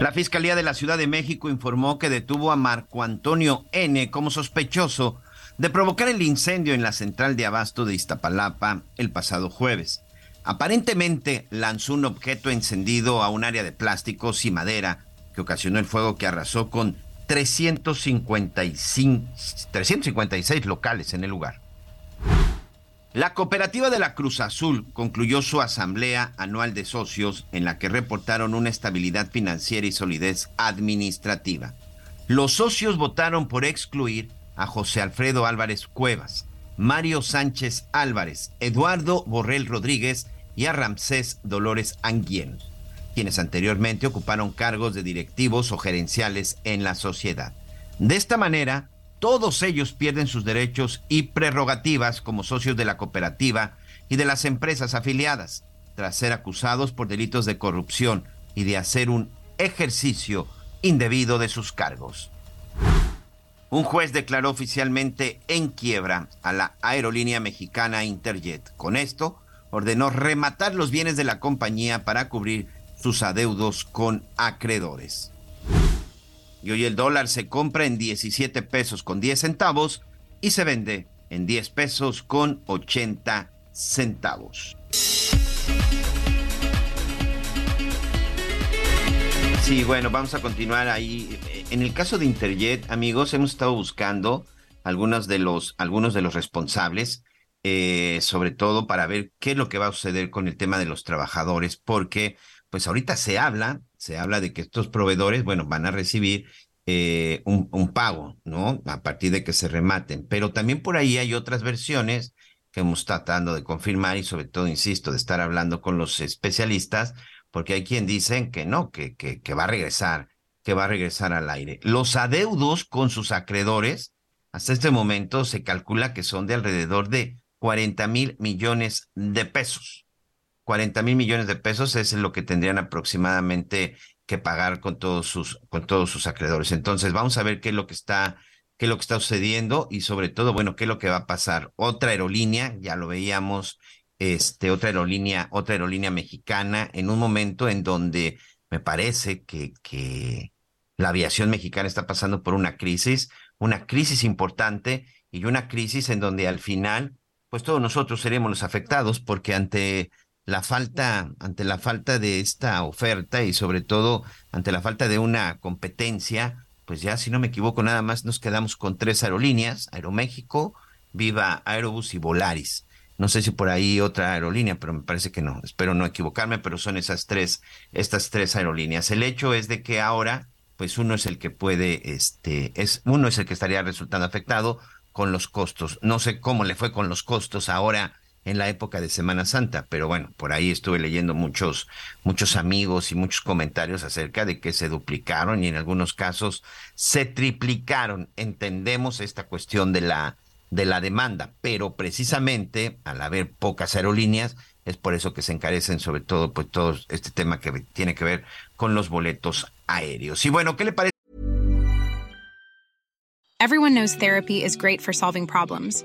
La Fiscalía de la Ciudad de México informó que detuvo a Marco Antonio N. como sospechoso de provocar el incendio en la central de abasto de Iztapalapa el pasado jueves. Aparentemente lanzó un objeto encendido a un área de plásticos y madera que ocasionó el fuego que arrasó con 355, 356 locales en el lugar. La cooperativa de la Cruz Azul concluyó su asamblea anual de socios en la que reportaron una estabilidad financiera y solidez administrativa. Los socios votaron por excluir a José Alfredo Álvarez Cuevas, Mario Sánchez Álvarez, Eduardo Borrell Rodríguez y a Ramsés Dolores Anguien, quienes anteriormente ocuparon cargos de directivos o gerenciales en la sociedad. De esta manera, todos ellos pierden sus derechos y prerrogativas como socios de la cooperativa y de las empresas afiliadas, tras ser acusados por delitos de corrupción y de hacer un ejercicio indebido de sus cargos. Un juez declaró oficialmente en quiebra a la aerolínea mexicana Interjet. Con esto, ordenó rematar los bienes de la compañía para cubrir sus adeudos con acreedores. Y hoy el dólar se compra en 17 pesos con 10 centavos y se vende en 10 pesos con 80 centavos. Sí, bueno, vamos a continuar ahí. En el caso de Interjet, amigos, hemos estado buscando algunos de los, algunos de los responsables, eh, sobre todo para ver qué es lo que va a suceder con el tema de los trabajadores, porque pues ahorita se habla, se habla de que estos proveedores, bueno, van a recibir eh, un, pago, ¿no? A partir de que se rematen. Pero también por ahí hay otras versiones que hemos tratando de confirmar y sobre todo, insisto, de estar hablando con los especialistas, porque hay quien dicen que no, que, que, que va a regresar, que va a regresar al aire. Los adeudos con sus acreedores, hasta este momento se calcula que son de alrededor de 40 mil millones de pesos. 40 mil millones de pesos es lo que tendrían aproximadamente que pagar con todos sus, con todos sus acreedores. Entonces, vamos a ver qué es lo que está, qué es lo que está sucediendo y sobre todo, bueno, qué es lo que va a pasar. Otra aerolínea, ya lo veíamos, este, otra aerolínea, otra aerolínea mexicana, en un momento en donde me parece que, que la aviación mexicana está pasando por una crisis, una crisis importante y una crisis en donde al final, pues todos nosotros seremos los afectados porque ante la falta, ante la falta de esta oferta y sobre todo ante la falta de una competencia, pues ya si no me equivoco nada más nos quedamos con tres aerolíneas, Aeroméxico, Viva Aerobús y Volaris. No sé si por ahí otra aerolínea, pero me parece que no. Espero no equivocarme, pero son esas tres, estas tres aerolíneas. El hecho es de que ahora, pues uno es el que puede, este, es, uno es el que estaría resultando afectado con los costos. No sé cómo le fue con los costos ahora en la época de Semana Santa, pero bueno, por ahí estuve leyendo muchos, muchos amigos y muchos comentarios acerca de que se duplicaron y en algunos casos se triplicaron. Entendemos esta cuestión de la, de la demanda, pero precisamente al haber pocas aerolíneas, es por eso que se encarecen sobre todo, pues todo este tema que tiene que ver con los boletos aéreos. Y bueno, ¿qué le parece? Everyone knows therapy is great for solving problems.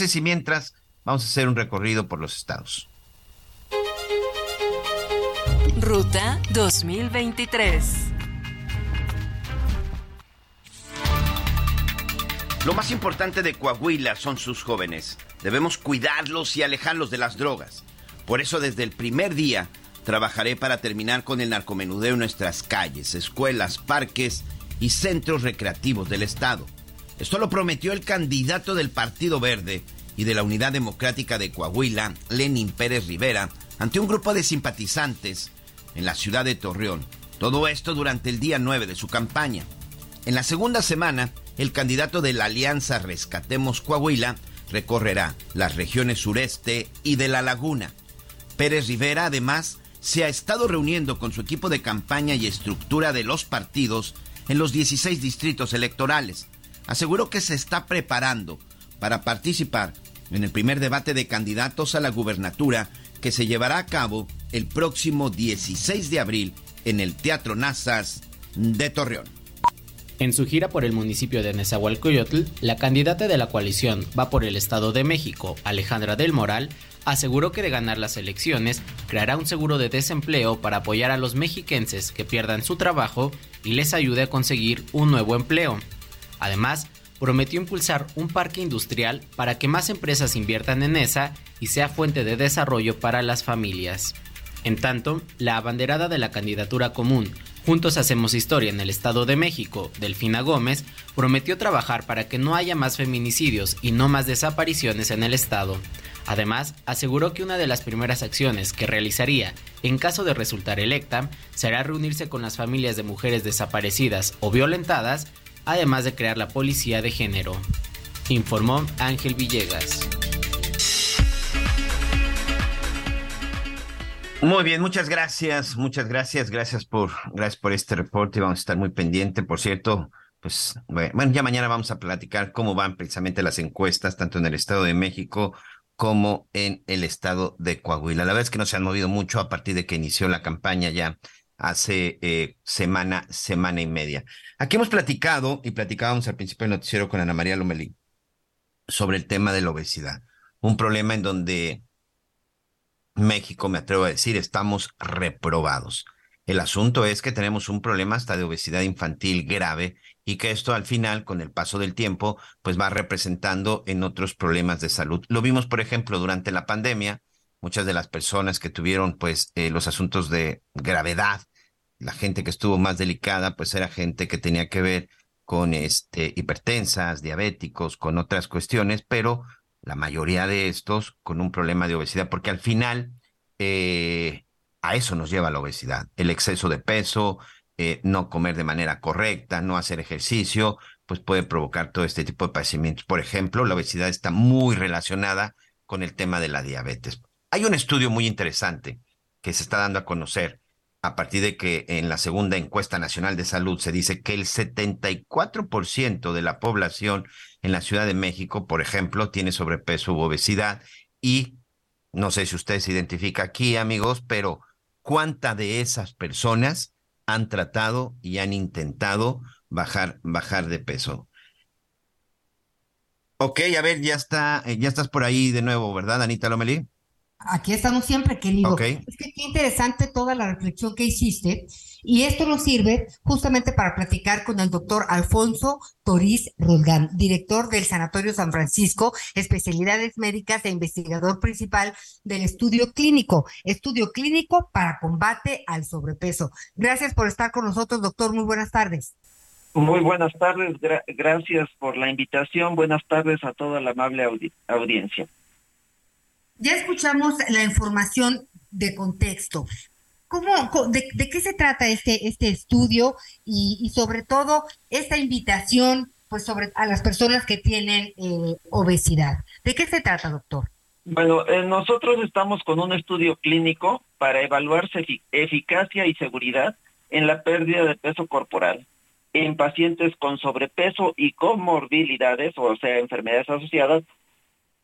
Y mientras, vamos a hacer un recorrido por los estados. Ruta 2023. Lo más importante de Coahuila son sus jóvenes. Debemos cuidarlos y alejarlos de las drogas. Por eso desde el primer día trabajaré para terminar con el narcomenudeo en nuestras calles, escuelas, parques y centros recreativos del estado. Esto lo prometió el candidato del Partido Verde y de la Unidad Democrática de Coahuila, Lenin Pérez Rivera, ante un grupo de simpatizantes en la ciudad de Torreón. Todo esto durante el día 9 de su campaña. En la segunda semana, el candidato de la Alianza Rescatemos Coahuila recorrerá las regiones sureste y de la laguna. Pérez Rivera además se ha estado reuniendo con su equipo de campaña y estructura de los partidos en los 16 distritos electorales aseguró que se está preparando para participar en el primer debate de candidatos a la gubernatura que se llevará a cabo el próximo 16 de abril en el Teatro Nazas de Torreón. En su gira por el municipio de Nezahualcóyotl, la candidata de la coalición Va por el Estado de México, Alejandra del Moral, aseguró que de ganar las elecciones creará un seguro de desempleo para apoyar a los mexiquenses que pierdan su trabajo y les ayude a conseguir un nuevo empleo. Además, prometió impulsar un parque industrial para que más empresas inviertan en esa y sea fuente de desarrollo para las familias. En tanto, la abanderada de la candidatura común, Juntos Hacemos Historia en el Estado de México, Delfina Gómez, prometió trabajar para que no haya más feminicidios y no más desapariciones en el Estado. Además, aseguró que una de las primeras acciones que realizaría en caso de resultar electa será reunirse con las familias de mujeres desaparecidas o violentadas además de crear la Policía de Género, informó Ángel Villegas. Muy bien, muchas gracias, muchas gracias, gracias por, gracias por este reporte. Vamos a estar muy pendiente, por cierto. Pues bueno, ya mañana vamos a platicar cómo van precisamente las encuestas, tanto en el Estado de México como en el Estado de Coahuila. La verdad es que no se han movido mucho a partir de que inició la campaña ya hace eh, semana, semana y media. Aquí hemos platicado y platicábamos al principio del noticiero con Ana María Lomelí sobre el tema de la obesidad. Un problema en donde México, me atrevo a decir, estamos reprobados. El asunto es que tenemos un problema hasta de obesidad infantil grave y que esto al final, con el paso del tiempo, pues va representando en otros problemas de salud. Lo vimos, por ejemplo, durante la pandemia, muchas de las personas que tuvieron pues eh, los asuntos de gravedad, la gente que estuvo más delicada, pues era gente que tenía que ver con este hipertensas, diabéticos, con otras cuestiones, pero la mayoría de estos con un problema de obesidad, porque al final eh, a eso nos lleva la obesidad, el exceso de peso, eh, no comer de manera correcta, no hacer ejercicio, pues puede provocar todo este tipo de padecimientos. Por ejemplo, la obesidad está muy relacionada con el tema de la diabetes. Hay un estudio muy interesante que se está dando a conocer a partir de que en la segunda encuesta nacional de salud se dice que el 74% de la población en la Ciudad de México, por ejemplo, tiene sobrepeso u obesidad y no sé si usted se identifica aquí, amigos, pero ¿cuánta de esas personas han tratado y han intentado bajar, bajar de peso? Ok, a ver, ya está, ya estás por ahí de nuevo, ¿verdad, Anita Lomelí? Aquí estamos siempre, querido. Ok. Es que qué interesante toda la reflexión que hiciste. Y esto nos sirve justamente para platicar con el doctor Alfonso Toriz Roldán, director del Sanatorio San Francisco, especialidades médicas e investigador principal del estudio clínico, estudio clínico para combate al sobrepeso. Gracias por estar con nosotros, doctor. Muy buenas tardes. Muy buenas tardes, gra- gracias por la invitación. Buenas tardes a toda la amable audi- audiencia. Ya escuchamos la información de contexto. ¿Cómo, de, de qué se trata este, este estudio y, sobre todo esta invitación pues sobre a las personas que tienen eh, obesidad? ¿De qué se trata, doctor? Bueno, eh, nosotros estamos con un estudio clínico para evaluar eficacia y seguridad en la pérdida de peso corporal en pacientes con sobrepeso y comorbilidades, o sea, enfermedades asociadas,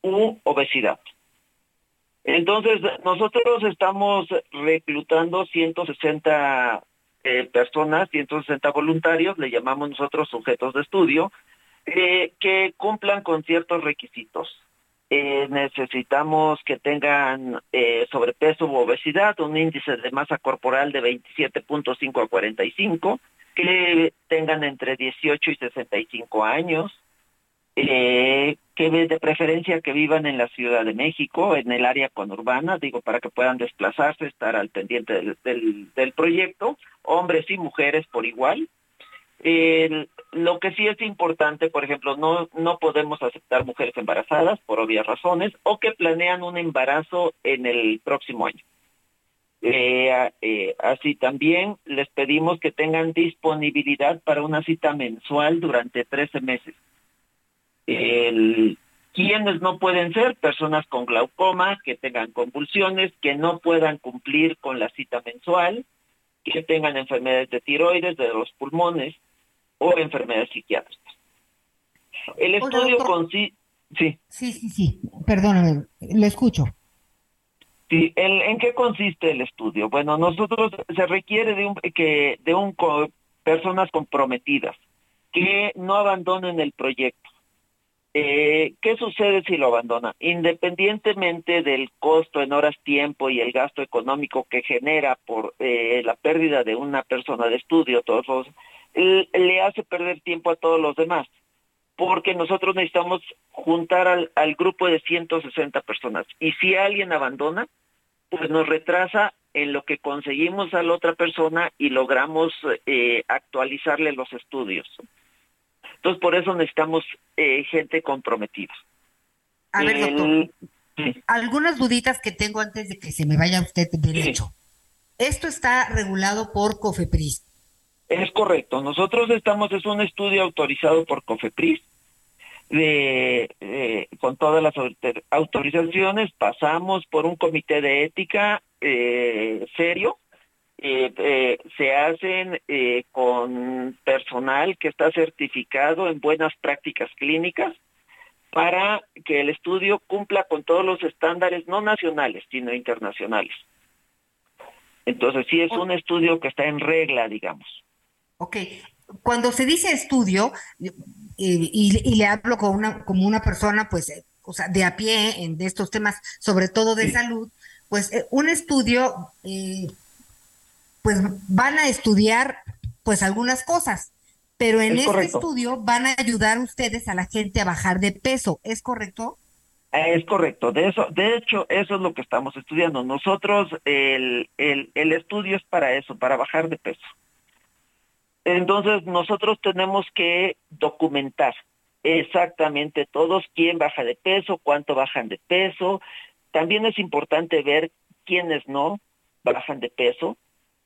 u obesidad. Entonces, nosotros estamos reclutando 160 eh, personas, 160 voluntarios, le llamamos nosotros sujetos de estudio, eh, que cumplan con ciertos requisitos. Eh, necesitamos que tengan sobrepeso u obesidad, un índice de masa corporal de 27.5 a 45, que tengan entre 18 y 65 años, eh, que de preferencia que vivan en la Ciudad de México, en el área conurbana, digo, para que puedan desplazarse, estar al pendiente del, del, proyecto, hombres y mujeres por igual. Lo que sí es importante, por ejemplo, no, no podemos aceptar mujeres embarazadas por obvias razones o que planean un embarazo en el próximo año. Eh, eh, así también les pedimos que tengan disponibilidad para una cita mensual durante 13 meses. El, quienes no pueden ser personas con glaucoma, que tengan convulsiones, que no puedan cumplir con la cita mensual, que tengan enfermedades de tiroides, de los pulmones o enfermedades psiquiátricas. El estudio consiste... Sí. Sí, sí, sí. Perdóname, lo escucho. Sí, ¿en, en qué consiste el estudio? Bueno, nosotros se requiere de un que de un personas comprometidas que no abandonen el proyecto. Eh, ¿Qué sucede si lo abandona? Independientemente del costo en horas tiempo y el gasto económico que genera por eh, la pérdida de una persona de estudio, todos los- le hace perder tiempo a todos los demás porque nosotros necesitamos juntar al, al grupo de 160 personas. Y si alguien abandona, pues nos retrasa en lo que conseguimos a la otra persona y logramos eh, actualizarle los estudios. Entonces, por eso necesitamos eh, gente comprometida. A ver, doctor, sí. algunas duditas que tengo antes de que se me vaya usted derecho. Esto está regulado por COFEPRIS. Es correcto. Nosotros estamos, es un estudio autorizado por COFEPRIS, de, con todas las autor- autorizaciones, pasamos por un comité de ética eh, serio, eh, eh, se hacen eh, con personal que está certificado en buenas prácticas clínicas para que el estudio cumpla con todos los estándares no nacionales, sino internacionales. Entonces sí es un estudio que está en regla, digamos. Ok, cuando se dice estudio, eh, y, y le hablo como una, como una persona, pues, o sea, de a pie en de estos temas, sobre todo de salud, pues eh, un estudio, eh, pues van a estudiar, pues, algunas cosas, pero en Es este correcto. estudio van a ayudar ustedes a la gente a bajar de peso, ¿es correcto? Es correcto, de eso, de hecho, eso es lo que estamos estudiando. Nosotros, el, el, el estudio es para eso, para bajar de peso. Entonces, nosotros tenemos que documentar exactamente todos quién baja de peso, cuánto bajan de peso. También es importante ver quiénes no bajan de peso,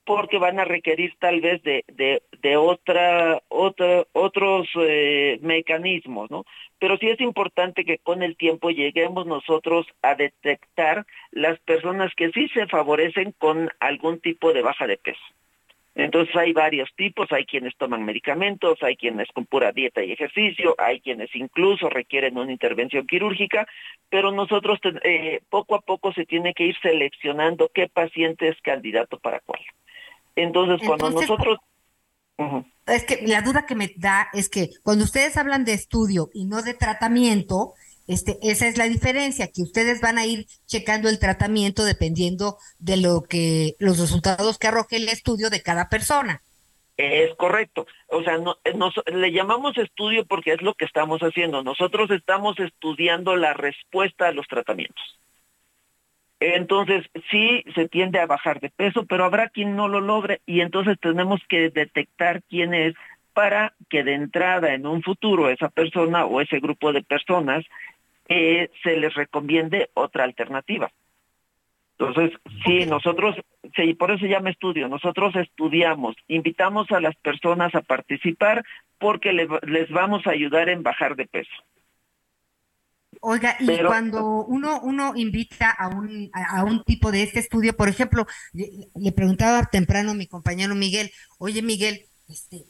porque van a requerir tal vez de, de, de otra, otra, otros eh, mecanismos, ¿no? Pero sí es importante que con el tiempo lleguemos nosotros a detectar las personas que sí se favorecen con algún tipo de baja de peso. Entonces hay varios tipos, hay quienes toman medicamentos, hay quienes con pura dieta y ejercicio, hay quienes incluso requieren una intervención quirúrgica, pero nosotros eh, poco a poco se tiene que ir seleccionando qué paciente es candidato para cuál. Entonces, cuando Entonces, nosotros... Es que la duda que me da es que cuando ustedes hablan de estudio y no de tratamiento, este, esa es la diferencia, que ustedes van a ir checando el tratamiento dependiendo de lo que, los resultados que arroje el estudio de cada persona. Es correcto. O sea, no, eh, nos, le llamamos estudio porque es lo que estamos haciendo. Nosotros estamos estudiando la respuesta a los tratamientos. Entonces, sí se tiende a bajar de peso, pero habrá quien no lo logre y entonces tenemos que detectar quién es para que de entrada en un futuro esa persona o ese grupo de personas eh, se les recomiende otra alternativa. Entonces, sí, nosotros, sí, por eso se llama estudio, nosotros estudiamos, invitamos a las personas a participar porque les vamos a ayudar en bajar de peso. Oiga, y cuando uno uno invita a un a, un tipo de este estudio, por ejemplo, le, preguntaba temprano a mi compañero Miguel, oye Miguel, este,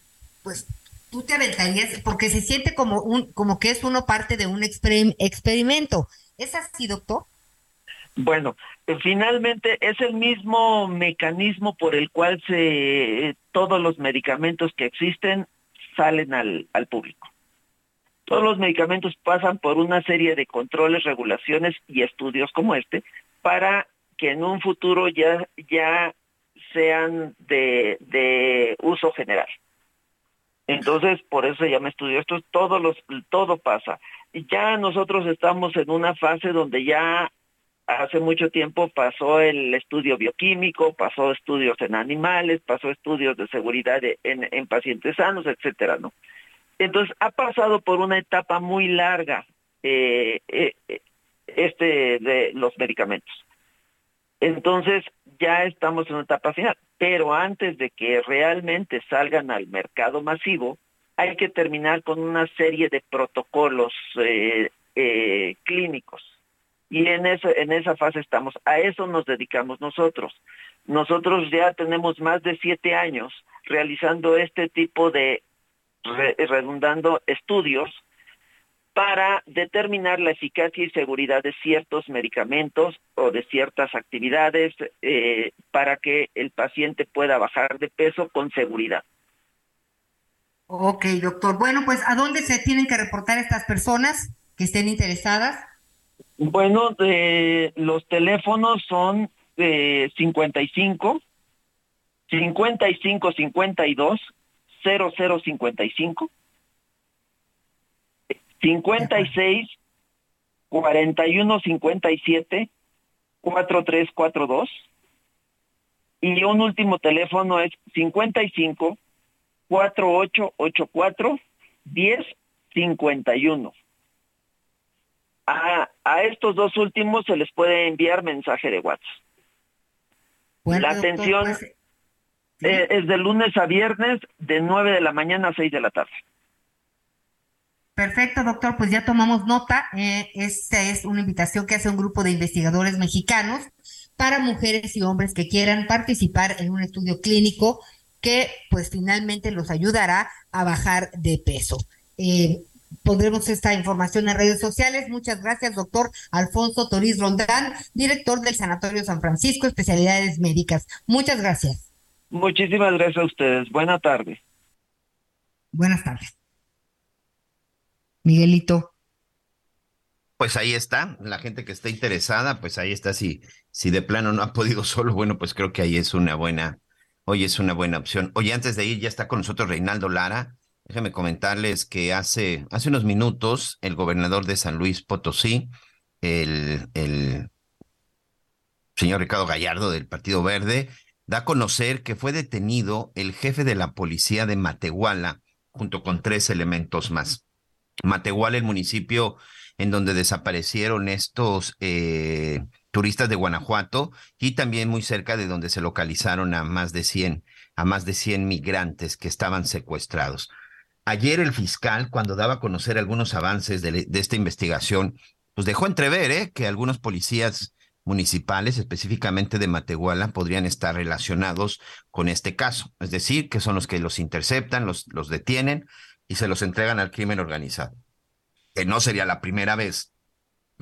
pues tú te aventarías porque se siente como un como que es uno parte de un experimento. ¿Es así, doctor? Bueno, eh, finalmente es el mismo mecanismo por el cual se eh, todos los medicamentos que existen salen al, al público. Todos los medicamentos pasan por una serie de controles, regulaciones y estudios como este para que en un futuro ya, ya sean de, de uso general. Entonces, por eso se llama estudio. Esto es todo, los, todo pasa. Ya nosotros estamos en una fase donde ya hace mucho tiempo pasó el estudio bioquímico, pasó estudios en animales, pasó estudios de seguridad en, en pacientes sanos, etcétera, ¿no? Entonces ha pasado por una etapa muy larga eh, eh, este de los medicamentos. Entonces ya estamos en una etapa final, pero antes de que realmente salgan al mercado masivo, hay que terminar con una serie de protocolos eh, clínicos y en esa, en esa fase estamos. A eso nos dedicamos nosotros. Nosotros ya tenemos más de siete años realizando este tipo de, redundando estudios para determinar la eficacia y seguridad de ciertos medicamentos o de ciertas actividades eh, para que el paciente pueda bajar de peso con seguridad. Ok, doctor. Bueno, pues ¿a dónde se tienen que reportar estas personas que estén interesadas? Bueno, los teléfonos son de 55, 55, 52, 0055, 56, 41, 57, 4342. Y un último teléfono es 55 4884 1051. A, a estos dos últimos se les puede enviar mensaje de WhatsApp. la atención pues, eh, es de lunes a viernes de 9 de la mañana a 6 de la tarde. Perfecto, doctor. Pues ya tomamos nota. Eh, esta es una invitación que hace un grupo de investigadores mexicanos para mujeres y hombres que quieran participar en un estudio clínico que pues finalmente los ayudará a bajar de peso. Eh, pondremos esta información en redes sociales. Muchas gracias, doctor Alfonso Toriz Rondán, director del Sanatorio San Francisco, especialidades médicas. Muchas gracias. Muchísimas gracias a ustedes. Buenas tardes. Buenas tardes. Miguelito. Pues ahí está, la gente que está interesada, pues ahí está. Si, si de plano no ha podido solo, bueno, pues creo que ahí es una buena, hoy es una buena opción. Oye, antes de ir, ya está con nosotros Reinaldo Lara Déjenme comentarles que hace, hace unos minutos el gobernador de San Luis Potosí, el, el señor Ricardo Gallardo del Partido Verde, da a conocer que fue detenido el jefe de la policía de Matehuala junto con tres elementos más. Matehuala, el municipio en donde desaparecieron estos eh, turistas de Guanajuato y también muy cerca de donde se localizaron a más de 100, a más de 100 migrantes que estaban secuestrados. Ayer el fiscal, cuando daba a conocer algunos avances de, esta investigación, pues dejó entrever ¿eh? que algunos policías municipales, específicamente de Matehuala, podrían estar relacionados con este caso. Es decir, que son los que los interceptan, los, los detienen y se los entregan al crimen organizado. Que no sería la primera vez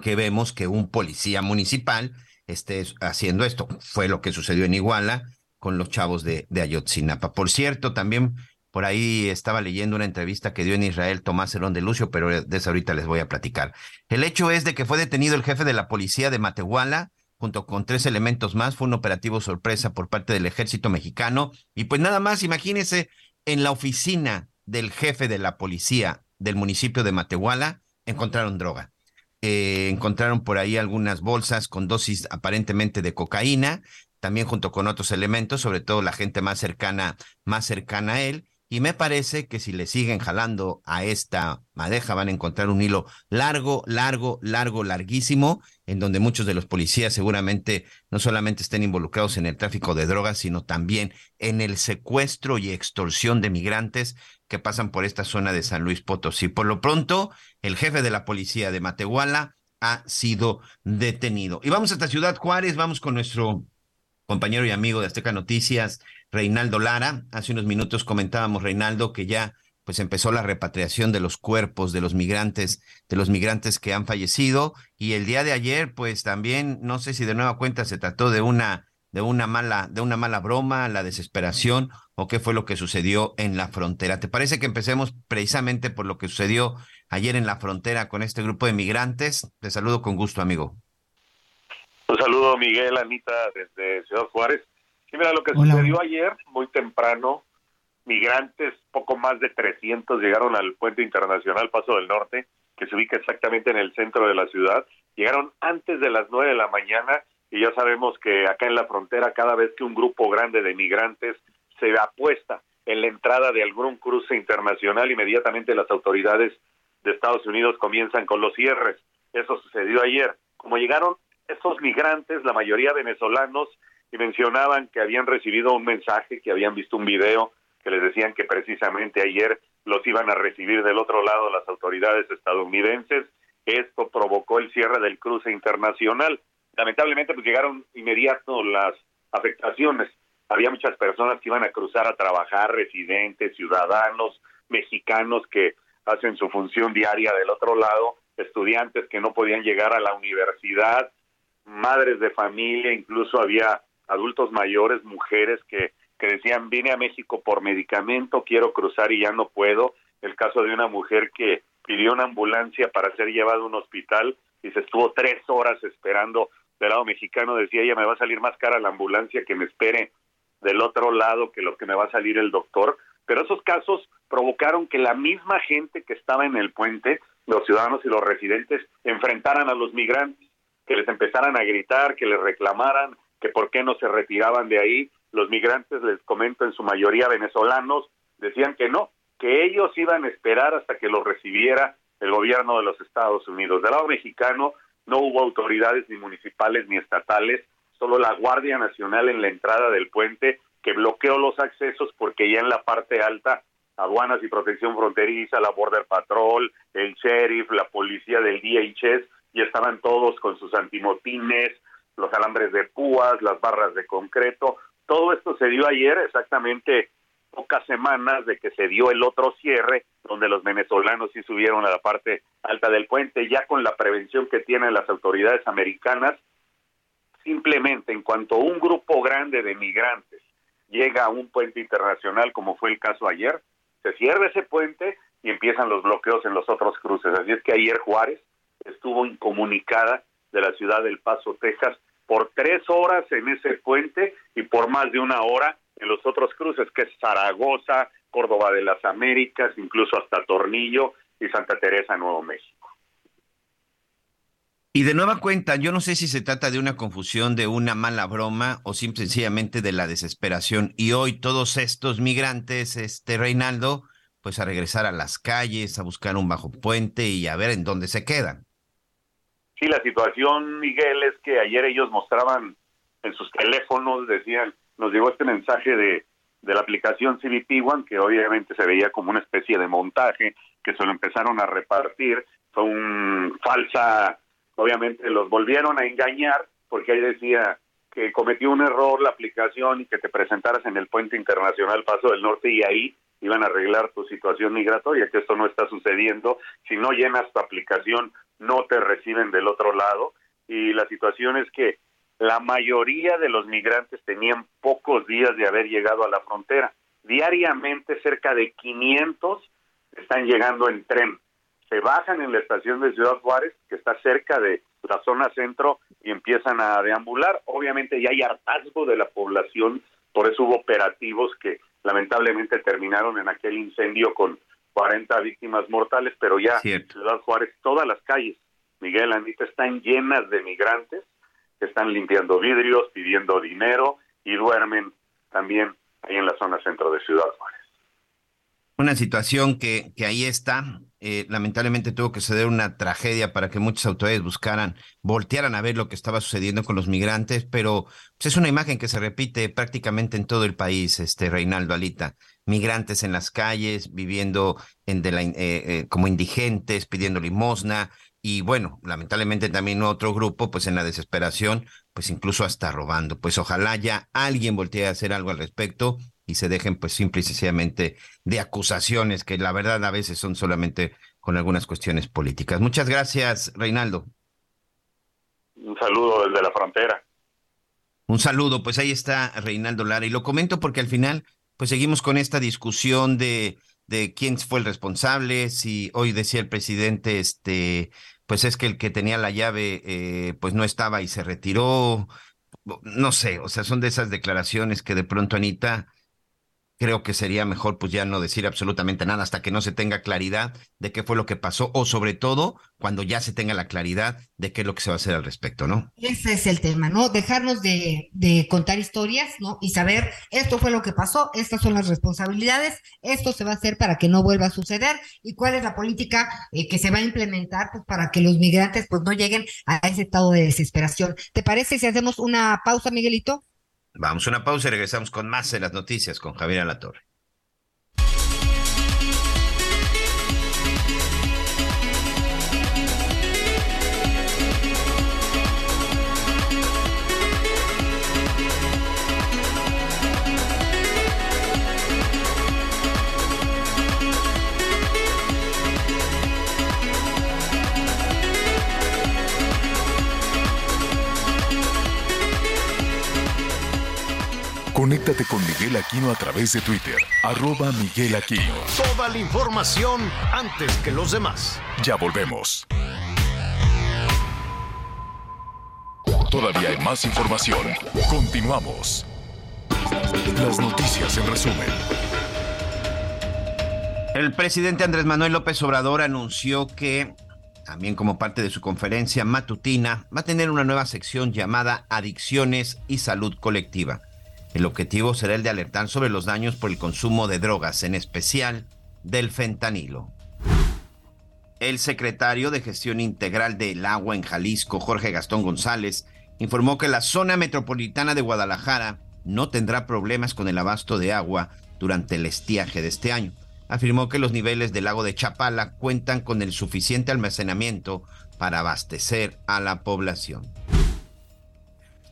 que vemos que un policía municipal esté haciendo esto. Fue lo que sucedió en Iguala con los chavos de, de Ayotzinapa. Por cierto, también Por ahí estaba leyendo una entrevista que dio en Israel Tomás Herón de Lucio, pero de eso ahorita les voy a platicar. El hecho es de que fue detenido el jefe de la policía de Matehuala, junto con tres elementos más. Fue un operativo sorpresa por parte del ejército mexicano. Y pues nada más, imagínense, en la oficina del jefe de la policía del municipio de Matehuala encontraron droga. Eh, encontraron por ahí algunas bolsas con dosis aparentemente de cocaína, también junto con otros elementos, sobre todo la gente más cercana, más cercana a él. Y me parece que si le siguen jalando a esta madeja van a encontrar un hilo largo, largo, largo, larguísimo, en donde muchos de los policías seguramente no solamente estén involucrados en el tráfico de drogas, sino también en el secuestro y extorsión de migrantes que pasan por esta zona de San Luis Potosí. Por lo pronto, el jefe de la policía de Matehuala ha sido detenido. Y vamos hasta Ciudad Juárez, vamos con nuestro compañero y amigo de Azteca Noticias, Reinaldo Lara. Hace unos minutos comentábamos, Reinaldo, que ya pues empezó la repatriación de los cuerpos de los migrantes, de los migrantes que han fallecido. Y el día de ayer, pues también, no sé si de nueva cuenta se trató de una, de una mala, de una mala broma, la desesperación, o qué fue lo que sucedió en la frontera. ¿Te parece que empecemos precisamente por lo que sucedió ayer en la frontera con este grupo de migrantes? Te saludo con gusto, amigo. Un saludo, Miguel, Anita, desde Ciudad Juárez. Sí, mira, lo que sucedió ayer, muy temprano, migrantes, poco más de 300 llegaron al puente internacional Paso del Norte, que se ubica exactamente en el centro de la ciudad. Llegaron antes de las 9 de la mañana y ya sabemos que acá en la frontera, cada vez que un grupo grande de migrantes se apuesta en la entrada de algún cruce internacional, inmediatamente las autoridades de Estados Unidos comienzan con los cierres. Eso sucedió ayer. Como llegaron estos migrantes, la mayoría venezolanos, y mencionaban que habían recibido un mensaje, que habían visto un video que les decían que precisamente ayer los iban a recibir del otro lado las autoridades estadounidenses. Esto provocó el cierre del cruce internacional. Lamentablemente, pues llegaron inmediato las afectaciones. Había muchas personas que iban a cruzar a trabajar, residentes, ciudadanos, mexicanos que hacen su función diaria del otro lado, estudiantes que no podían llegar a la universidad, madres de familia, incluso había adultos mayores, mujeres que, que decían, vine a México por medicamento, quiero cruzar y ya no puedo. El caso de una mujer que pidió una ambulancia para ser llevada a un hospital y se estuvo tres horas esperando del lado mexicano, decía ella, me va a salir más cara la ambulancia que me espere del otro lado que lo que me va a salir el doctor. Pero esos casos provocaron que la misma gente que estaba en el puente, los ciudadanos y los residentes, enfrentaran a los migrantes que les empezaran a gritar, que les reclamaran, que por qué no se retiraban de ahí. Los migrantes, les comento, en su mayoría venezolanos, decían que no, que ellos iban a esperar hasta que los recibiera el gobierno de los Estados Unidos. Del lado mexicano no hubo autoridades ni municipales ni estatales, solo la Guardia Nacional en la entrada del puente que bloqueó los accesos porque ya en la parte alta aduanas y protección fronteriza, la Border Patrol, el sheriff, la policía del DHS y estaban todos con sus antimotines, los alambres de púas, las barras de concreto. Todo esto se dio ayer, exactamente pocas semanas de que se dio el otro cierre, donde los venezolanos sí subieron a la parte alta del puente, ya con la prevención que tienen las autoridades americanas, simplemente en cuanto un grupo grande de migrantes llega a un puente internacional, como fue el caso ayer, se cierra ese puente y empiezan los bloqueos en los otros cruces. Así es que ayer Juárez estuvo incomunicada de la ciudad del Paso, Texas, por tres horas en ese puente y por más de una hora en los otros cruces, que es Zaragoza, Córdoba de las Américas, incluso hasta Tornillo y Santa Teresa, Nuevo México. Y de nueva cuenta, yo no sé si se trata de una confusión, de una mala broma o simple, sencillamente de la desesperación. Y hoy todos estos migrantes, este Reinaldo, pues a regresar a las calles, a buscar un bajo puente y a ver en dónde se quedan. Sí, la situación, Miguel, es que ayer ellos mostraban en sus teléfonos, decían, nos llegó este mensaje de, de la aplicación CBP One, que obviamente se veía como una especie de montaje, que se lo empezaron a repartir, fue un falsa, obviamente los volvieron a engañar, porque ahí decía que cometió un error la aplicación y que te presentaras en el puente internacional Paso del Norte y ahí iban a arreglar tu situación migratoria, que esto no está sucediendo. Si no llenas tu aplicación, no te reciben del otro lado. Y la situación es que la mayoría de los migrantes tenían pocos días de haber llegado a la frontera. Diariamente cerca de 500 están llegando en tren. Se bajan en la estación de Ciudad Juárez, que está cerca de la zona centro, y empiezan a deambular. Obviamente ya hay hartazgo de la población, por eso hubo operativos que lamentablemente terminaron en aquel incendio con 40 víctimas mortales, pero ya Ciudad Juárez, todas las calles, Miguel Anita, están llenas de migrantes que están limpiando vidrios, pidiendo dinero y duermen también ahí en la zona centro de Ciudad Juárez. Una situación que, que ahí está, eh, lamentablemente tuvo que suceder una tragedia para que muchas autoridades buscaran, voltearan a ver lo que estaba sucediendo con los migrantes, pero pues, es una imagen que se repite prácticamente en todo el país, este Reinaldo Alita. Migrantes en las calles, viviendo en de la, eh, eh, como indigentes, pidiendo limosna, y bueno, lamentablemente también otro grupo, pues en la desesperación, pues incluso hasta robando. Pues ojalá ya alguien voltee a hacer algo al respecto y se dejen pues simple y sencillamente de acusaciones que la verdad a veces son solamente con algunas cuestiones políticas. Muchas gracias, Reinaldo. Un saludo desde la frontera. Un saludo, pues ahí está Reinaldo Lara y lo comento porque al final pues seguimos con esta discusión de de quién fue el responsable, si hoy decía el presidente, este, pues es que el que tenía la llave, eh, pues no estaba y se retiró, no sé, o sea, son de esas declaraciones que de pronto Anita, creo que sería mejor pues ya no decir absolutamente nada hasta que no se tenga claridad de qué fue lo que pasó o sobre todo cuando ya se tenga la claridad de qué es lo que se va a hacer al respecto, ¿no? Ese es el tema, ¿no? Dejarnos de, contar historias, ¿no? Y saber esto fue lo que pasó, estas son las responsabilidades, esto se va a hacer para que no vuelva a suceder y cuál es la política eh, que se va a implementar pues, para que los migrantes pues no lleguen a ese estado de desesperación. ¿Te parece si hacemos una pausa, Miguelito? Vamos a una pausa y regresamos con más de las noticias con Javier Alatorre. Conéctate con Miguel Aquino a través de Twitter, arroba Miguel Aquino. Toda la información antes que los demás. Ya volvemos. Todavía hay más información. Continuamos. Las noticias en resumen. El presidente Andrés Manuel López Obrador anunció que, también como parte de su conferencia matutina, va a tener una nueva sección llamada Adicciones y Salud Colectiva el objetivo será el de alertar sobre los daños por el consumo de drogas, en especial del fentanilo. El secretario de Gestión Integral del Agua en Jalisco, Jorge Gastón González, informó que la zona metropolitana de Guadalajara no tendrá problemas con el abasto de agua durante el estiaje de este año. Afirmó que los niveles del lago de Chapala cuentan con el suficiente almacenamiento para abastecer a la población.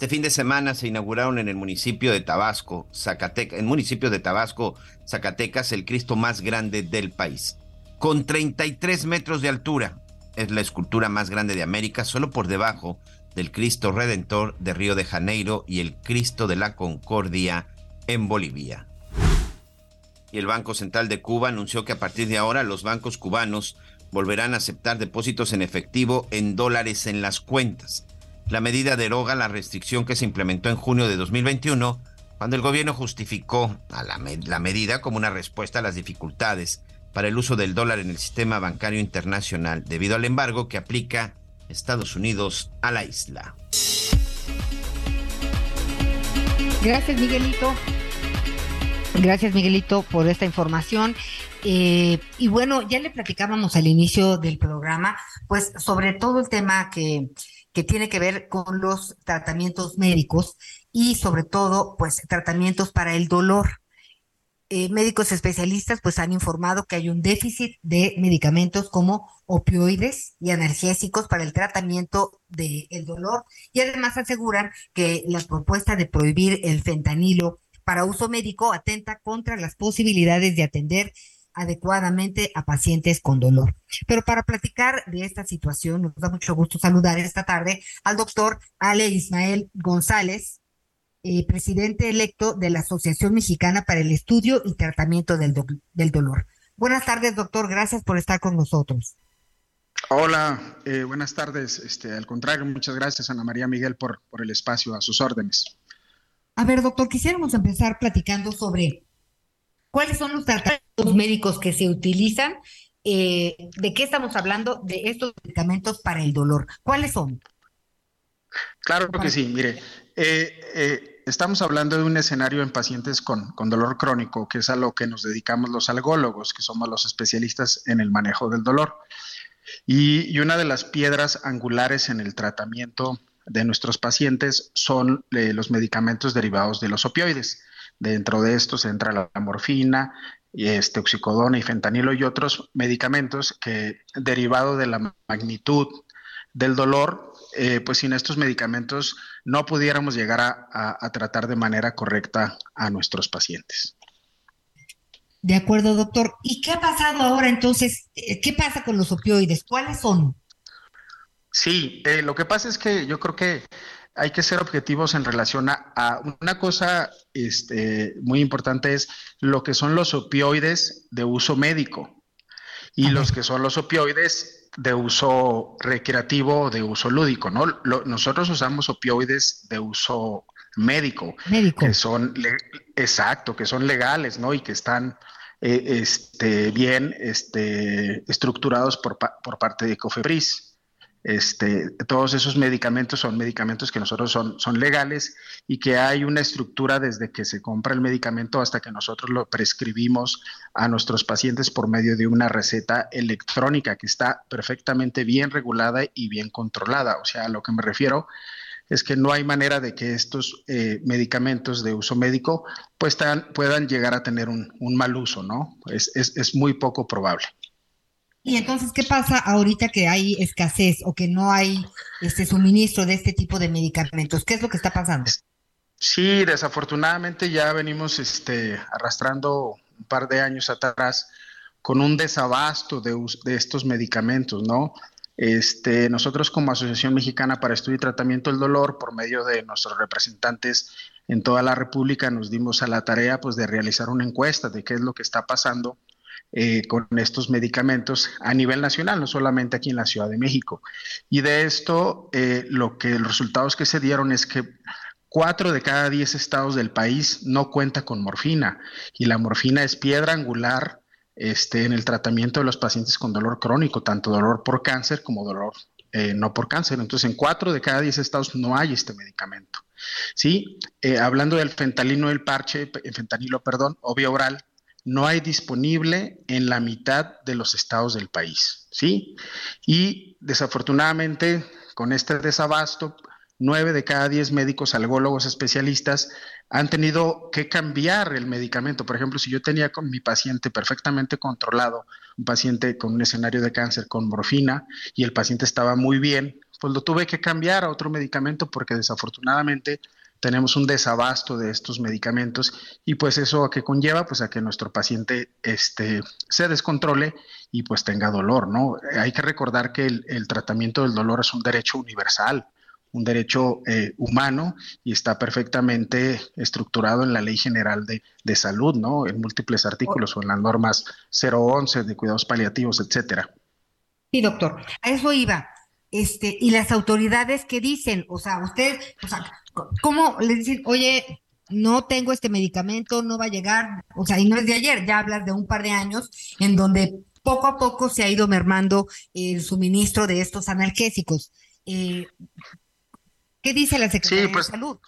Este fin de semana se inauguraron en el municipio de Tabasco, Zacatecas, en municipio de Tabasco, Zacatecas, el Cristo más grande del país. Con 33 metros de altura, es la escultura más grande de América, solo por debajo del Cristo Redentor de Río de Janeiro y el Cristo de la Concordia en Bolivia. Y el Banco Central de Cuba anunció que a partir de ahora los bancos cubanos volverán a aceptar depósitos en efectivo en dólares en las cuentas. La medida deroga la restricción que se implementó en junio de 2021, cuando el gobierno justificó a la, la medida como una respuesta a las dificultades para el uso del dólar en el sistema bancario internacional debido al embargo que aplica Estados Unidos a la isla. Gracias, Miguelito. Gracias, Miguelito, por esta información. Eh, y bueno, ya le platicábamos al inicio del programa, pues sobre todo el tema que que tiene que ver con los tratamientos médicos y sobre todo, pues, tratamientos para el dolor. Eh, médicos especialistas pues han informado que hay un déficit de medicamentos como opioides y analgésicos para el tratamiento del dolor y además aseguran que la propuesta de prohibir el fentanilo para uso médico atenta contra las posibilidades de atender adecuadamente a pacientes con dolor. Pero para platicar de esta situación, nos da mucho gusto saludar esta tarde al doctor Ale Ismael González. eh, presidente electo de la Asociación Mexicana para el Estudio y Tratamiento del, del Dolor. Buenas tardes, doctor. Gracias por estar con nosotros. Hola, eh, buenas tardes. Este, al contrario, muchas gracias, Ana María Miguel, por, por el espacio, a sus órdenes. A ver, doctor, quisiéramos empezar platicando sobre cuáles son los tratamientos médicos que se utilizan. Eh, ¿De qué estamos hablando de estos medicamentos para el dolor? ¿Cuáles son? Claro que sí, mire, eh, eh, estamos hablando de un escenario en pacientes con, dolor crónico, que es a lo que nos dedicamos los algólogos, que somos los especialistas en el manejo del dolor. Y, una de las piedras angulares en el tratamiento de nuestros pacientes son eh, los medicamentos derivados de los opioides. Dentro de estos entra la morfina, este, oxicodona y fentanilo y otros medicamentos que, derivado de la magnitud del dolor, eh, pues sin estos medicamentos no pudiéramos llegar a, tratar de manera correcta a nuestros pacientes. De acuerdo, doctor. ¿Y qué ha pasado ahora entonces? Eh, ¿Qué pasa con los opioides? ¿Cuáles son? Sí, eh, lo que pasa es que yo creo que hay que ser objetivos en relación a, una cosa este, muy importante es lo que son los opioides de uso médico y los que son los opioides de uso recreativo o de uso lúdico, ¿no? nosotros usamos opioides de uso médico, médico. que son exacto, que son legales, ¿no? Y que están eh, este, bien este, estructurados por, por parte de Cofepris. Este, todos esos medicamentos son medicamentos que nosotros son, son legales y que hay una estructura desde que se compra el medicamento hasta que nosotros lo prescribimos a nuestros pacientes por medio de una receta electrónica que está perfectamente bien regulada y bien controlada. O sea, a lo que me refiero es que no hay manera de que estos eh, medicamentos de uso médico pues, puedan llegar a tener un, mal uso, ¿no? Es, es, es muy poco probable. Y entonces, ¿qué pasa ahorita que hay escasez o que no hay este suministro de este tipo de medicamentos? ¿Qué es lo que está pasando? Sí, desafortunadamente ya venimos este, arrastrando un par de años atrás con un desabasto de, de estos medicamentos, ¿no? Este, nosotros como Asociación Mexicana para Estudio y Tratamiento del Dolor, por medio de nuestros representantes en toda la República, nos dimos a la tarea pues, de realizar una encuesta de qué es lo que está pasando eh, con estos medicamentos a nivel nacional, no solamente aquí en la Ciudad de México. Y de esto, eh, lo que los resultados que se dieron es que cuatro de cada diez estados del país no cuenta con morfina y la morfina es piedra angular este, en el tratamiento de los pacientes con dolor crónico, tanto dolor por cáncer como dolor eh, no por cáncer. Entonces, en cuatro de cada diez estados no hay este medicamento. ¿Sí? hablando del fentanilo, el parche, fentanilo, perdón, obvio oral, no hay disponible en la mitad de los estados del país, ¿sí? Y desafortunadamente, con este desabasto, nueve de cada diez médicos algólogos especialistas han tenido que cambiar el medicamento. Por ejemplo, si yo tenía con mi paciente perfectamente controlado, un paciente con un escenario de cáncer con morfina, y el paciente estaba muy bien, pues lo tuve que cambiar a otro medicamento porque desafortunadamente tenemos un desabasto de estos medicamentos y pues eso a qué conlleva pues a que nuestro paciente este, se descontrole y pues tenga dolor, ¿no? Hay que recordar que el, tratamiento del dolor es un derecho universal, un derecho eh, humano y está perfectamente estructurado en la Ley General de, de, Salud, ¿no? En múltiples artículos o en las normas 011 de cuidados paliativos, etcétera. Sí, doctor, a eso iba. Este, y las autoridades que dicen, o sea, usted, o ¿cómo le dicen, oye, no tengo este medicamento, no va a llegar? O sea, y no es de ayer, ya hablas de un par de años en donde poco a poco se ha ido mermando el suministro de estos analgésicos. Eh, ¿Qué dice la Secretaría de pues, Salud?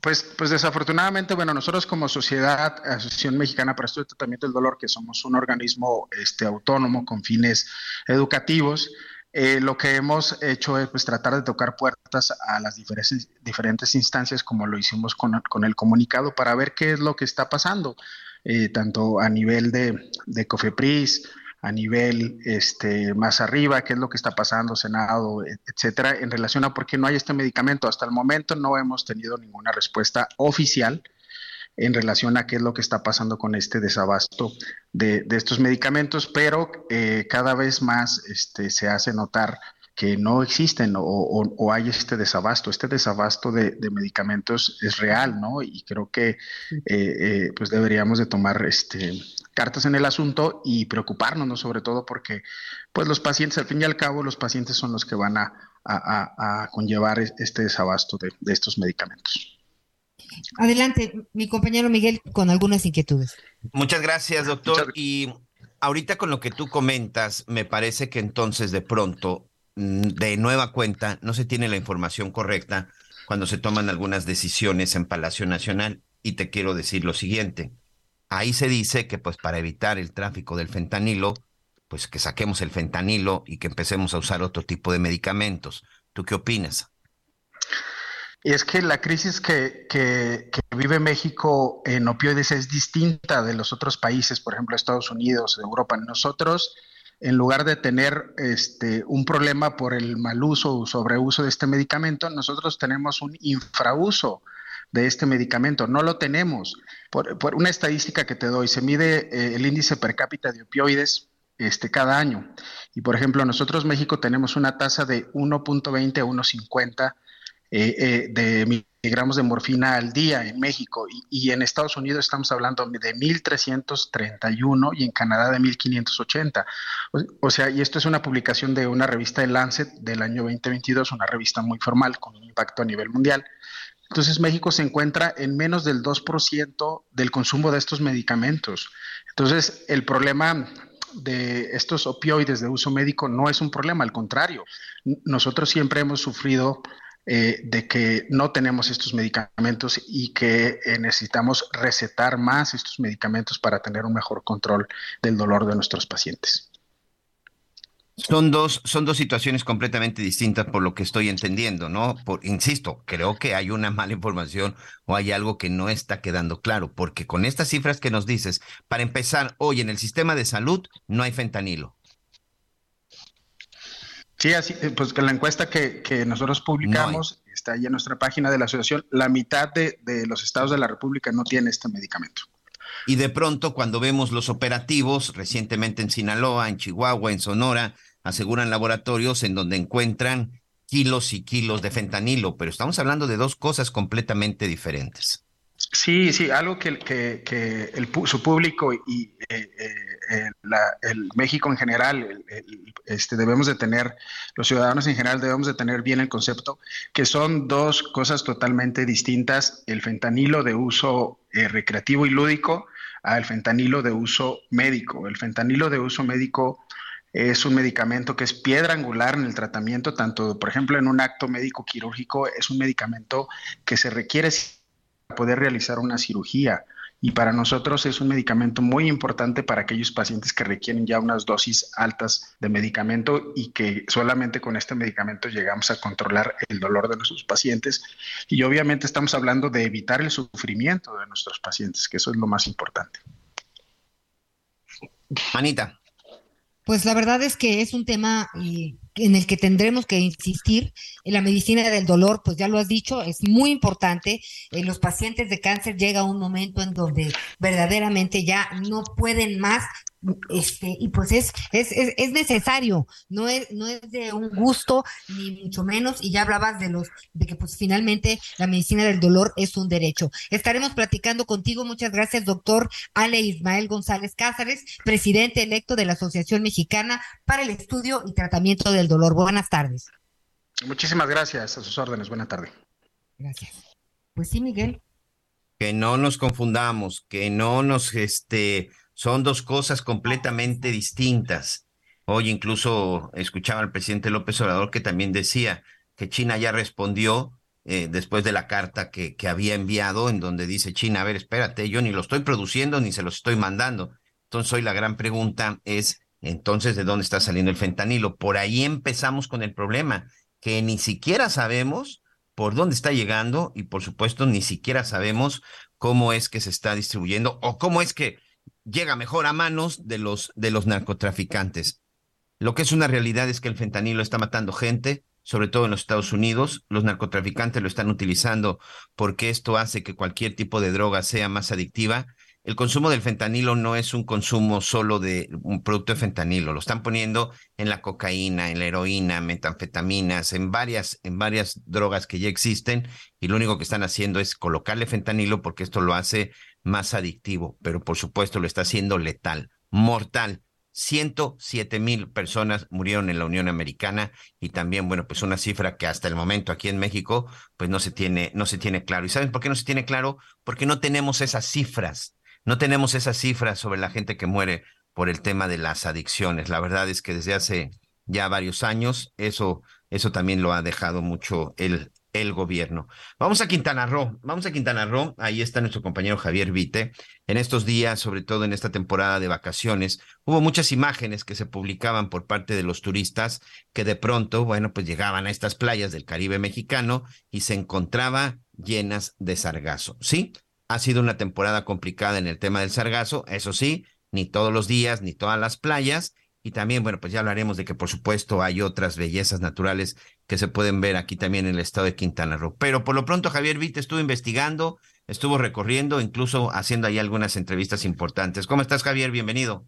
Pues, pues desafortunadamente, bueno, nosotros como sociedad, Asociación Mexicana para Estudio y Tratamiento del Dolor, que somos un organismo este, autónomo con fines educativos, eh, lo que hemos hecho es pues, tratar de tocar puertas a las diferentes, diferentes instancias, como lo hicimos con, el comunicado, para ver qué es lo que está pasando, eh, tanto a nivel de, de, COFEPRIS, a nivel este, más arriba, qué es lo que está pasando, Senado, etcétera, en relación a por qué no hay este medicamento. Hasta el momento no hemos tenido ninguna respuesta oficial en relación a qué es lo que está pasando con este desabasto de, estos medicamentos, pero eh, cada vez más este, se hace notar que no existen o, hay este desabasto. Este desabasto de, medicamentos es real, ¿no? Y creo que eh, eh, pues deberíamos de tomar este, cartas en el asunto y preocuparnos, ¿no? Sobre todo porque pues los pacientes, al fin y al cabo, los pacientes son los que van a, conllevar este desabasto de, de estos medicamentos. Adelante, mi compañero Miguel, con algunas inquietudes. Muchas gracias, doctor. Y ahorita con lo que tú comentas, me parece que entonces de pronto Mm, de nueva cuenta no se tiene la información correcta cuando se toman algunas decisiones en Palacio Nacional. Y te quiero decir lo siguiente. Ahí se dice que pues para evitar el tráfico del fentanilo, pues que saquemos el fentanilo y que empecemos a usar otro tipo de medicamentos. ¿Tú qué opinas? Es que la crisis que, que, vive México en opioides es distinta de los otros países, por ejemplo, Estados Unidos, Europa. Nosotros en lugar de tener este, un problema por el mal uso o sobreuso de este medicamento, nosotros tenemos un infrauso de este medicamento. No lo tenemos. Por, una estadística que te doy, se mide eh, el índice per cápita de opioides este, cada año. Y por ejemplo, nosotros México tenemos una tasa de 1.20 a 1.50 eh, eh, de miligramos de morfina al día en México y, en Estados Unidos estamos hablando de 1.331 y en Canadá de 1.580. O, sea, y esto es una publicación de una revista de Lancet del año 2022, una revista muy formal con un impacto a nivel mundial. Entonces México se encuentra en menos del 2% del consumo de estos medicamentos. Entonces el problema de estos opioides de uso médico no es un problema, al contrario, nosotros siempre hemos sufrido eh, de que no tenemos estos medicamentos y que eh, necesitamos recetar más estos medicamentos para tener un mejor control del dolor de nuestros pacientes. Son dos, son dos situaciones completamente distintas por lo que estoy entendiendo, ¿no? Por, insisto, creo que hay una mala información o hay algo que no está quedando claro, porque con estas cifras que nos dices, para empezar, hoy en el sistema de salud no hay fentanilo. Sí, así, eh, pues que la encuesta que, nosotros publicamos está ahí en nuestra página de la asociación. La mitad de, los estados de la República no tiene este medicamento. Y de pronto, cuando vemos los operativos, recientemente en Sinaloa, en Chihuahua, en Sonora, aseguran laboratorios en donde encuentran kilos y kilos de fentanilo, pero estamos hablando de dos cosas completamente diferentes. Sí, sí, algo que, que, el, su público y eh, eh, el México en general, este, debemos de tener, los ciudadanos en general debemos de tener bien el concepto, que son dos cosas totalmente distintas, el fentanilo de uso eh, recreativo y lúdico al fentanilo de uso médico. El fentanilo de uso médico es un medicamento que es piedra angular en el tratamiento, tanto, por ejemplo, en un acto médico quirúrgico, es un medicamento que se requiere poder realizar una cirugía. Y para nosotros es un medicamento muy importante para aquellos pacientes que requieren ya unas dosis altas de medicamento y que solamente con este medicamento llegamos a controlar el dolor de nuestros pacientes. Y obviamente estamos hablando de evitar el sufrimiento de nuestros pacientes, que eso es lo más importante. Anita. Pues la verdad es que es un tema eh, en el que tendremos que insistir. En la medicina del dolor, pues ya lo has dicho, es muy importante. En los pacientes de cáncer llega un momento en donde verdaderamente ya no pueden más este, y pues es, es, es, necesario, no es, no es de un gusto, ni mucho menos, y ya hablabas de los, de que pues finalmente la medicina del dolor es un derecho. Estaremos platicando contigo, muchas gracias, doctor Ale Ismael González Cázares, presidente electo de la Asociación Mexicana para el Estudio y Tratamiento del Dolor. Buenas tardes. Muchísimas gracias, a sus órdenes, buena tarde. Gracias. Pues sí, Miguel. Que no nos confundamos, que no nos, este, son dos cosas completamente distintas. Hoy incluso escuchaba al presidente López Obrador que también decía que China ya respondió eh, después de la carta que, que había enviado, en donde dice China, a ver, espérate, yo ni lo estoy produciendo ni se lo estoy mandando. Entonces hoy la gran pregunta es, entonces, ¿de dónde está saliendo el fentanilo? Por ahí empezamos con el problema, que ni siquiera sabemos por dónde está llegando y por supuesto ni siquiera sabemos cómo es que se está distribuyendo o cómo es que llega mejor a manos de los, de los narcotraficantes. Lo que es una realidad es que el fentanilo está matando gente, sobre todo en los Estados Unidos. Los narcotraficantes lo están utilizando porque esto hace que cualquier tipo de droga sea más adictiva el consumo del fentanilo no es un consumo solo de un producto de fentanilo, lo están poniendo en la cocaína, en la heroína, metanfetaminas, en varias, en varias drogas que ya existen y lo único que están haciendo es colocarle fentanilo porque esto lo hace más adictivo, pero por supuesto lo está haciendo letal, mortal. 107 mil personas murieron en la Unión Americana y también, bueno, pues una cifra que hasta el momento aquí en México, pues no se tiene, no se tiene claro. ¿Y saben por qué no se tiene claro? Porque no tenemos esas cifras. No tenemos esas cifras sobre la gente que muere por el tema de las adicciones. La verdad es que desde hace ya varios años eso, eso también lo ha dejado mucho el, el gobierno. Vamos a Quintana Roo, vamos a Quintana Roo, ahí está nuestro compañero Javier Vite. En estos días, sobre todo en esta temporada de vacaciones, hubo muchas imágenes que se publicaban por parte de los turistas que de pronto, bueno, pues llegaban a estas playas del Caribe mexicano y se encontraba llenas de sargazo. Sí, ha sido una temporada complicada en el tema del sargazo, eso sí, ni todos los días, ni todas las playas. Y también, bueno, pues ya hablaremos de que por supuesto hay otras bellezas naturales que se pueden ver aquí también en el estado de Quintana Roo. Pero por lo pronto Javier Vite estuvo investigando, estuvo recorriendo, incluso haciendo ahí algunas entrevistas importantes. ¿Cómo estás Javier? Bienvenido.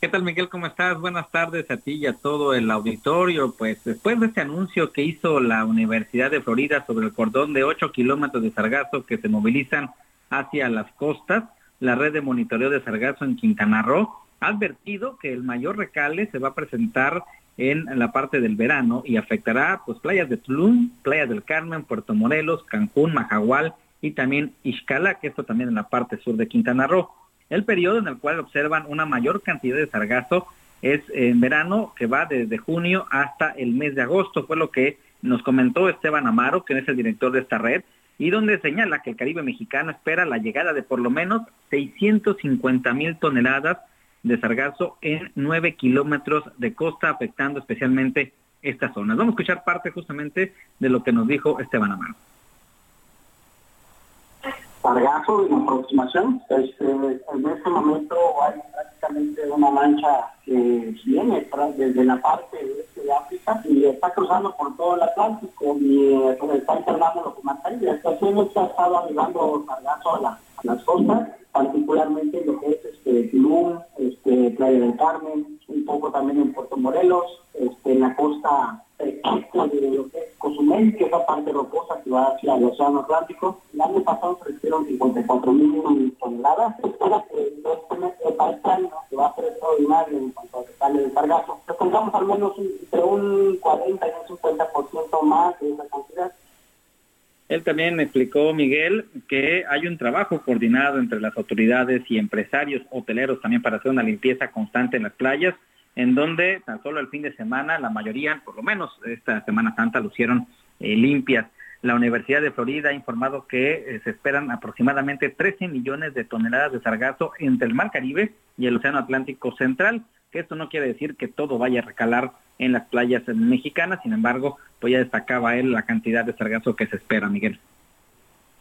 ¿Qué tal Miguel? ¿Cómo estás? Buenas tardes a ti y a todo el auditorio. Pues después de este anuncio que hizo la Universidad de Florida sobre el cordón de 8 kilómetros de sargazo que se movilizan hacia las costas, la red de monitoreo de sargazo en Quintana Roo ha advertido que el mayor recale se va a presentar en la parte del verano y afectará pues playas de Tulum, playas del Carmen, Puerto Morelos, Cancún, Majagual y también Ixcala, que esto también en la parte sur de Quintana Roo. El periodo en el cual observan una mayor cantidad de sargazo es en verano, que va desde junio hasta el mes de agosto, fue lo que nos comentó Esteban Amaro, que es el director de esta red, y donde señala que el Caribe mexicano espera la llegada de por lo menos 650 mil toneladas de sargazo en 9 kilómetros de costa, afectando especialmente estas zonas. Vamos a escuchar parte justamente de lo que nos dijo Esteban Amaro sargazo de aproximación. Este, en este momento hay prácticamente una mancha que viene desde la parte este de África y está cruzando por todo el Atlántico y pues, está internando los comentarios. La situación es que ha estado arribando sargazo a, las costas, particularmente lo que es este, Tulum, este, Playa del Carmen, un poco también en Puerto Morelos, este, en la costa de lo que es Cozumel, que es la parte rocosa que va hacia el Océano Atlántico. El año pasado se recibieron 54 mil toneladas. Espera que para este año, que va a ser extraordinario en cuanto a detalles de sargazo, contamos al menos entre un 40 y un 50% más de esa cantidad. Él también explicó, Miguel, que hay un trabajo coordinado entre las autoridades y empresarios hoteleros también para hacer una limpieza constante en las playas en donde tan solo el fin de semana la mayoría, por lo menos esta Semana Santa, lucieron eh, limpias. La Universidad de Florida ha informado que eh, se esperan aproximadamente 13 millones de toneladas de sargazo entre el Mar Caribe y el Océano Atlántico Central, que esto no quiere decir que todo vaya a recalar en las playas mexicanas, sin embargo, pues ya destacaba él la cantidad de sargazo que se espera, Miguel.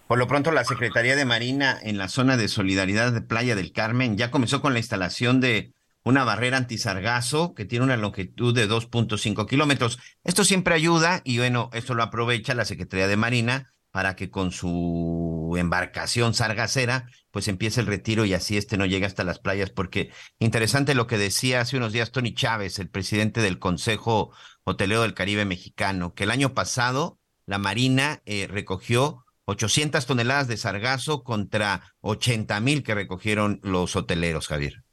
Por lo pronto, la Secretaría de Marina en la zona de solidaridad de Playa del Carmen ya comenzó con la instalación de una barrera antisargazo que tiene una longitud de 2.5 kilómetros. Esto siempre ayuda y bueno, esto lo aprovecha la Secretaría de Marina para que con su embarcación sargacera pues empiece el retiro y así este no llegue hasta las playas porque interesante lo que decía hace unos días Tony Chávez, el presidente del Consejo Hotelero del Caribe Mexicano, que el año pasado la Marina eh, recogió 800 toneladas de sargazo contra 80 mil que recogieron los hoteleros, Javier.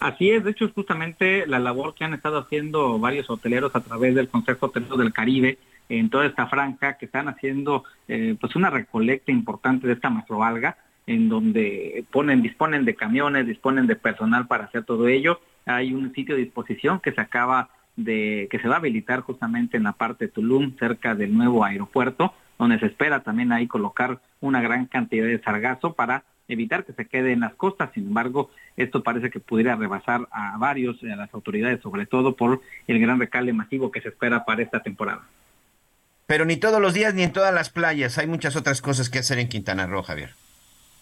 Así es, de hecho es justamente la labor que han estado haciendo varios hoteleros a través del Consejo Hotelero del Caribe en toda esta franja, que están haciendo eh, pues una recolecta importante de esta macroalga, en donde ponen, disponen de camiones, disponen de personal para hacer todo ello. Hay un sitio de disposición que se acaba de, que se va a habilitar justamente en la parte de Tulum, cerca del nuevo aeropuerto, donde se espera también ahí colocar una gran cantidad de sargazo para evitar que se quede en las costas. Sin embargo, esto parece que pudiera rebasar a varios, a las autoridades, sobre todo por el gran recale masivo que se espera para esta temporada. Pero ni todos los días ni en todas las playas. Hay muchas otras cosas que hacer en Quintana Roo, Javier.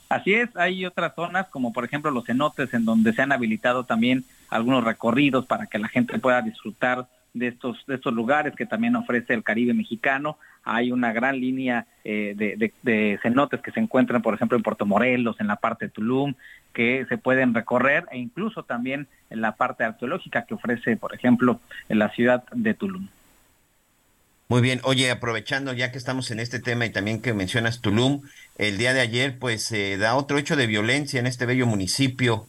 Así es, hay otras zonas como por ejemplo los cenotes en donde se han habilitado también algunos recorridos para que la gente pueda disfrutar de estos, de estos lugares que también ofrece el Caribe mexicano. Hay una gran línea eh, de, cenotes que se encuentran, por ejemplo, en Puerto Morelos, en la parte de Tulum, que se pueden recorrer e incluso también en la parte arqueológica que ofrece, por ejemplo, en la ciudad de Tulum. Muy bien, oye, aprovechando ya que estamos en este tema y también que mencionas Tulum, el día de ayer pues se da otro hecho de violencia en este bello municipio.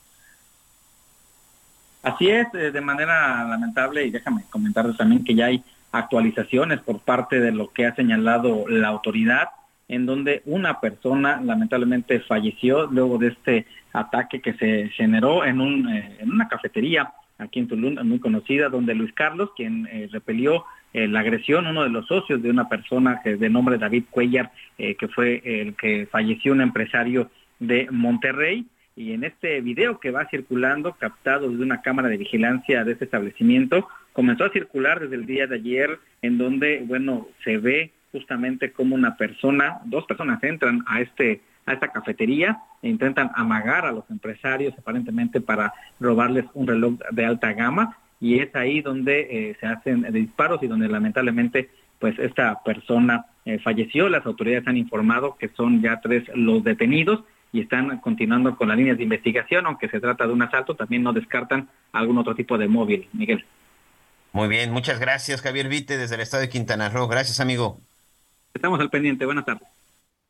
Así es, eh, de manera lamentable, y déjame comentarles también que ya hay actualizaciones por parte de lo que ha señalado la autoridad, en donde una persona lamentablemente falleció luego de este ataque que se generó en, un, eh, en una cafetería aquí en Tulum, muy conocida, donde Luis Carlos, quien eh, repelió la agresión, uno de los socios de una persona que, de nombre David Cuellar, que fue el que falleció, un empresario de Monterrey. Y en este video que va circulando, captado desde una cámara de vigilancia de este establecimiento, comenzó a circular desde el día de ayer, en donde, bueno, se ve justamente como una persona, dos personas entran a este a esta cafetería e intentan amagar a los empresarios aparentemente para robarles un reloj de alta gama y es ahí donde eh, se hacen disparos y donde lamentablemente pues esta persona eh, falleció. Las autoridades han informado que son ya tres los detenidos y están continuando con las líneas de investigación, aunque se trata de un asalto, también no descartan algún otro tipo de móvil. Miguel. Muy bien, muchas gracias Javier Vite desde el estado de Quintana Roo. Gracias amigo. Estamos al pendiente, buenas tardes.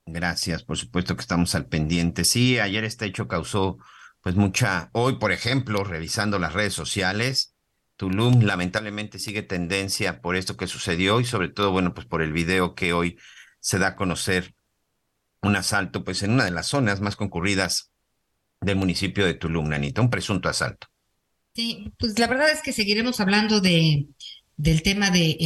Gracias, por supuesto que estamos al pendiente. Sí, ayer este hecho causó pues mucha, hoy por ejemplo, revisando las redes sociales, Tulum lamentablemente sigue tendencia por esto que sucedió y sobre todo, bueno, pues por el video que hoy se da a conocer un asalto pues en una de las zonas más concurridas del municipio de Tulum, Nanita, un presunto asalto. Sí, pues la verdad es que seguiremos hablando de, del tema de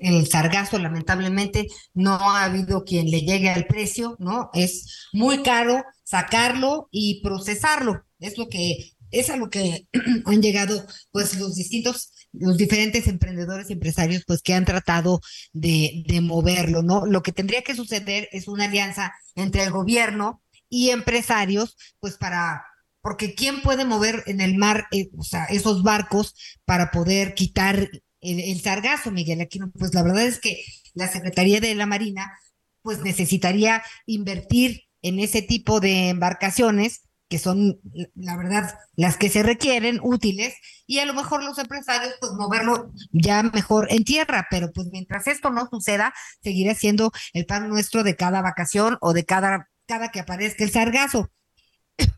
el, sargazo, lamentablemente no ha habido quien le llegue al precio, ¿no? Es muy caro sacarlo y procesarlo. Es lo que es a lo que han llegado pues los distintos los diferentes emprendedores y empresarios pues que han tratado de, de moverlo, ¿no? Lo que tendría que suceder es una alianza entre el gobierno y empresarios pues para porque quién puede mover en el mar eh, o sea, esos barcos para poder quitar el, sargazo, Miguel Aquino, pues la verdad es que la Secretaría de la Marina pues necesitaría invertir en ese tipo de embarcaciones que son, la verdad, las que se requieren, útiles, y a lo mejor los empresarios, pues moverlo ya mejor en tierra, pero pues mientras esto no suceda, seguirá siendo el pan nuestro de cada vacación o de cada, cada que aparezca el sargazo.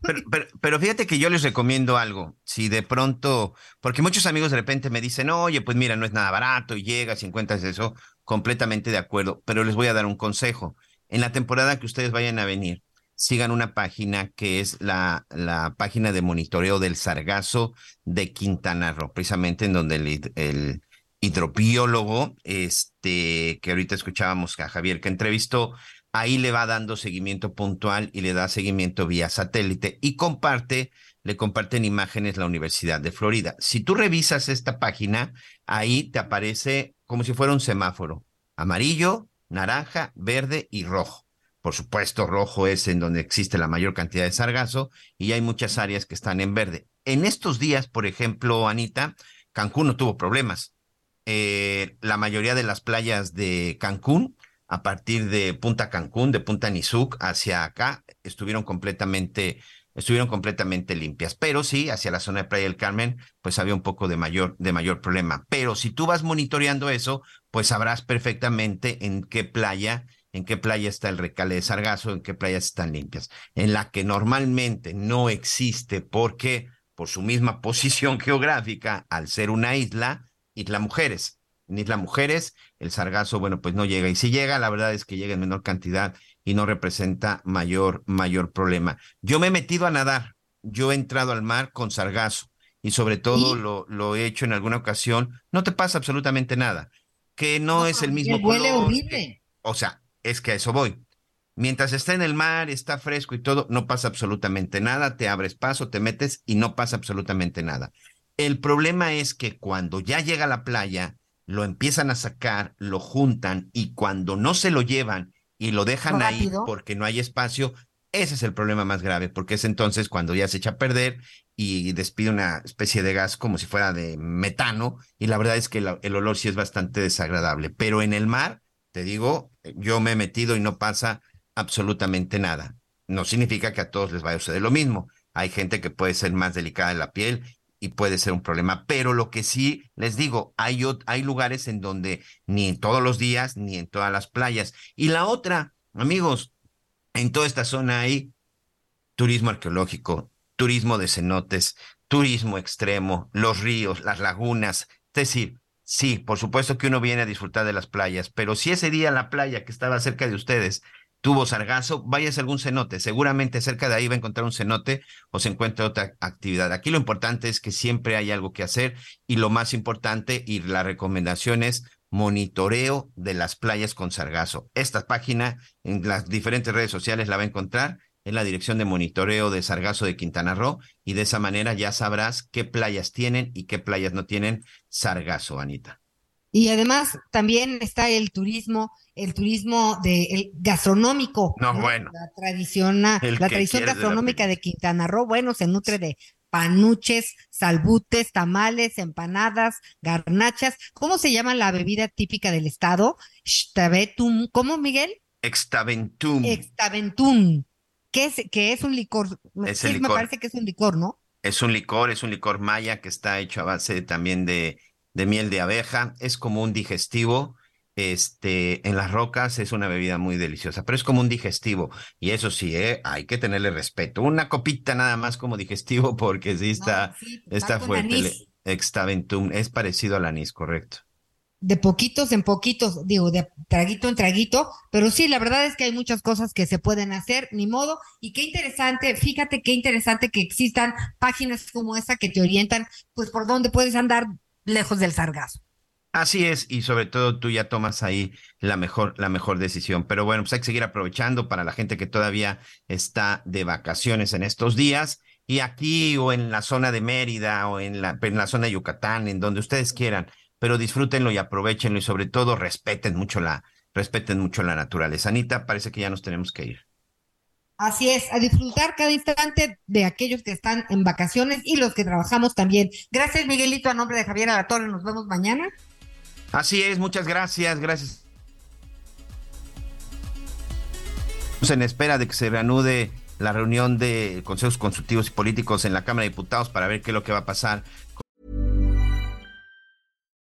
Pero, pero, fíjate que yo les recomiendo algo. Si de pronto, porque muchos amigos de repente me dicen, oye, pues mira, no es nada barato y llegas y encuentras eso, completamente de acuerdo. Pero les voy a dar un consejo. En la temporada que ustedes vayan a venir, sigan una página que es la, la página de monitoreo del sargazo de Quintana Roo, precisamente en donde el, el hidrobiólogo, este, que ahorita escuchábamos a Javier que entrevistó, ahí le va dando seguimiento puntual y le da seguimiento vía satélite y comparte, le comparten imágenes la Universidad de Florida. Si tú revisas esta página, ahí te aparece como si fuera un semáforo, amarillo, naranja, verde y rojo. Por supuesto, rojo es en donde existe la mayor cantidad de sargazo y hay muchas áreas que están en verde. En estos días, por ejemplo, Anita, Cancún no tuvo problemas. Eh, la mayoría de las playas de Cancún a partir de Punta Cancún, de Punta Nizuc hacia acá, estuvieron completamente, estuvieron completamente limpias. Pero sí, hacia la zona de Playa del Carmen, pues había un poco de mayor, de mayor problema. Pero si tú vas monitoreando eso, pues sabrás perfectamente en qué playa, en qué playa está el recale de sargazo, en qué playas están limpias. En la que normalmente no existe porque por su misma posición geográfica, al ser una isla, Isla Mujeres en Isla Mujeres, el sargazo, bueno, pues no llega. Y si llega, la verdad es que llega en menor cantidad y no representa mayor, mayor problema. Yo me he metido a nadar, yo he entrado al mar con sargazo y sobre todo lo, lo he hecho en alguna ocasión. No te pasa absolutamente nada, que no, es el mismo huele horrible. o sea, es que a eso voy. Mientras está en el mar, está fresco y todo, no pasa absolutamente nada, te abres paso, te metes y no pasa absolutamente nada. El problema es que cuando ya llega a la playa, lo empiezan a sacar, lo juntan y cuando no se lo llevan y lo dejan ahí porque no hay espacio, Ese es el problema más grave, porque es entonces cuando ya se echa a perder y despide una especie de gas como si fuera de metano, y la verdad es que el olor sí es bastante desagradable. Pero en el mar, te digo, yo me he metido y no pasa absolutamente nada. No significa que a todos les vaya a suceder lo mismo. Hay gente que puede ser más delicada en la piel y puede ser un problema. Pero lo que sí les digo, hay, hay lugares en donde ni en todos los días, ni en todas las playas. Y la otra, amigos, en toda esta zona hay turismo arqueológico, turismo de cenotes, turismo extremo, los ríos, las lagunas. Es decir, sí, por supuesto que uno viene a disfrutar de las playas, pero si ese día la playa que estaba cerca de ustedes tuvo sargazo, váyase a algún cenote. Seguramente cerca de ahí va a encontrar un cenote o se encuentra otra actividad. Aquí lo importante es que siempre hay algo que hacer y lo más importante y la recomendación es monitoreo de las playas con sargazo. Esta página en las diferentes redes sociales la va a encontrar en la dirección de monitoreo de sargazo de Quintana Roo y de esa manera ya sabrás qué playas tienen y qué playas no tienen sargazo, Anita. Y además también está el turismo, el turismo de el gastronómico. No, bueno. La tradición, la tradición gastronómica de, Quintana Roo, bueno, se nutre de panuches, salbutes, tamales, empanadas, garnachas. ¿Cómo se llama la bebida típica del estado? ¿Cómo, Miguel? Extaventum. Extaventum. ¿Qué es, que es un licor? Es me parece que es un licor, ¿no? Es un licor, es un licor maya que está hecho a base también de de miel de abeja, es como un digestivo. Este, en las rocas es una bebida muy deliciosa, pero es como un digestivo. Y eso sí, ¿eh? hay que tenerle respeto. Una copita nada más como digestivo, porque sí está, está fuerte. Extaventum es parecido al anís, correcto. De poquitos en poquitos, digo, de traguito en traguito, pero sí, la verdad es que hay muchas cosas que se pueden hacer, ni modo. Y qué interesante, fíjate qué interesante que existan páginas como esta que te orientan, pues por dónde puedes andar lejos del sargazo. Así es, y sobre todo tú ya tomas ahí la mejor, la mejor decisión. Pero bueno, pues hay que seguir aprovechando para la gente que todavía está de vacaciones en estos días. Y aquí o en la zona de Mérida o en la, en la zona de Yucatán, en donde ustedes quieran, pero disfrútenlo y aprovechenlo y sobre todo respeten mucho la, respeten mucho la naturaleza. Anita, parece que ya nos tenemos que ir. Así es, a disfrutar cada instante de aquellos que están en vacaciones y los que trabajamos también. Gracias, Miguelito, a nombre de Javier Alatorre. Nos vemos mañana. Así es, muchas gracias, gracias. En espera de que se reanude la reunión de consejos consultivos y políticos en la Cámara de Diputados para ver qué es lo que va a pasar.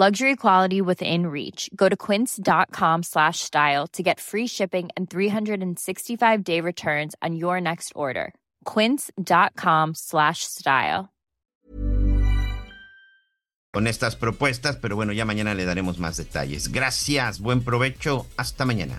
Luxury quality within reach. Go to quince.com slash style to get free shipping and 365-day returns on your next order. quince.com slash style. con estas propuestas, pero bueno, ya mañana le daremos más detalles. Gracias, buen provecho, hasta mañana.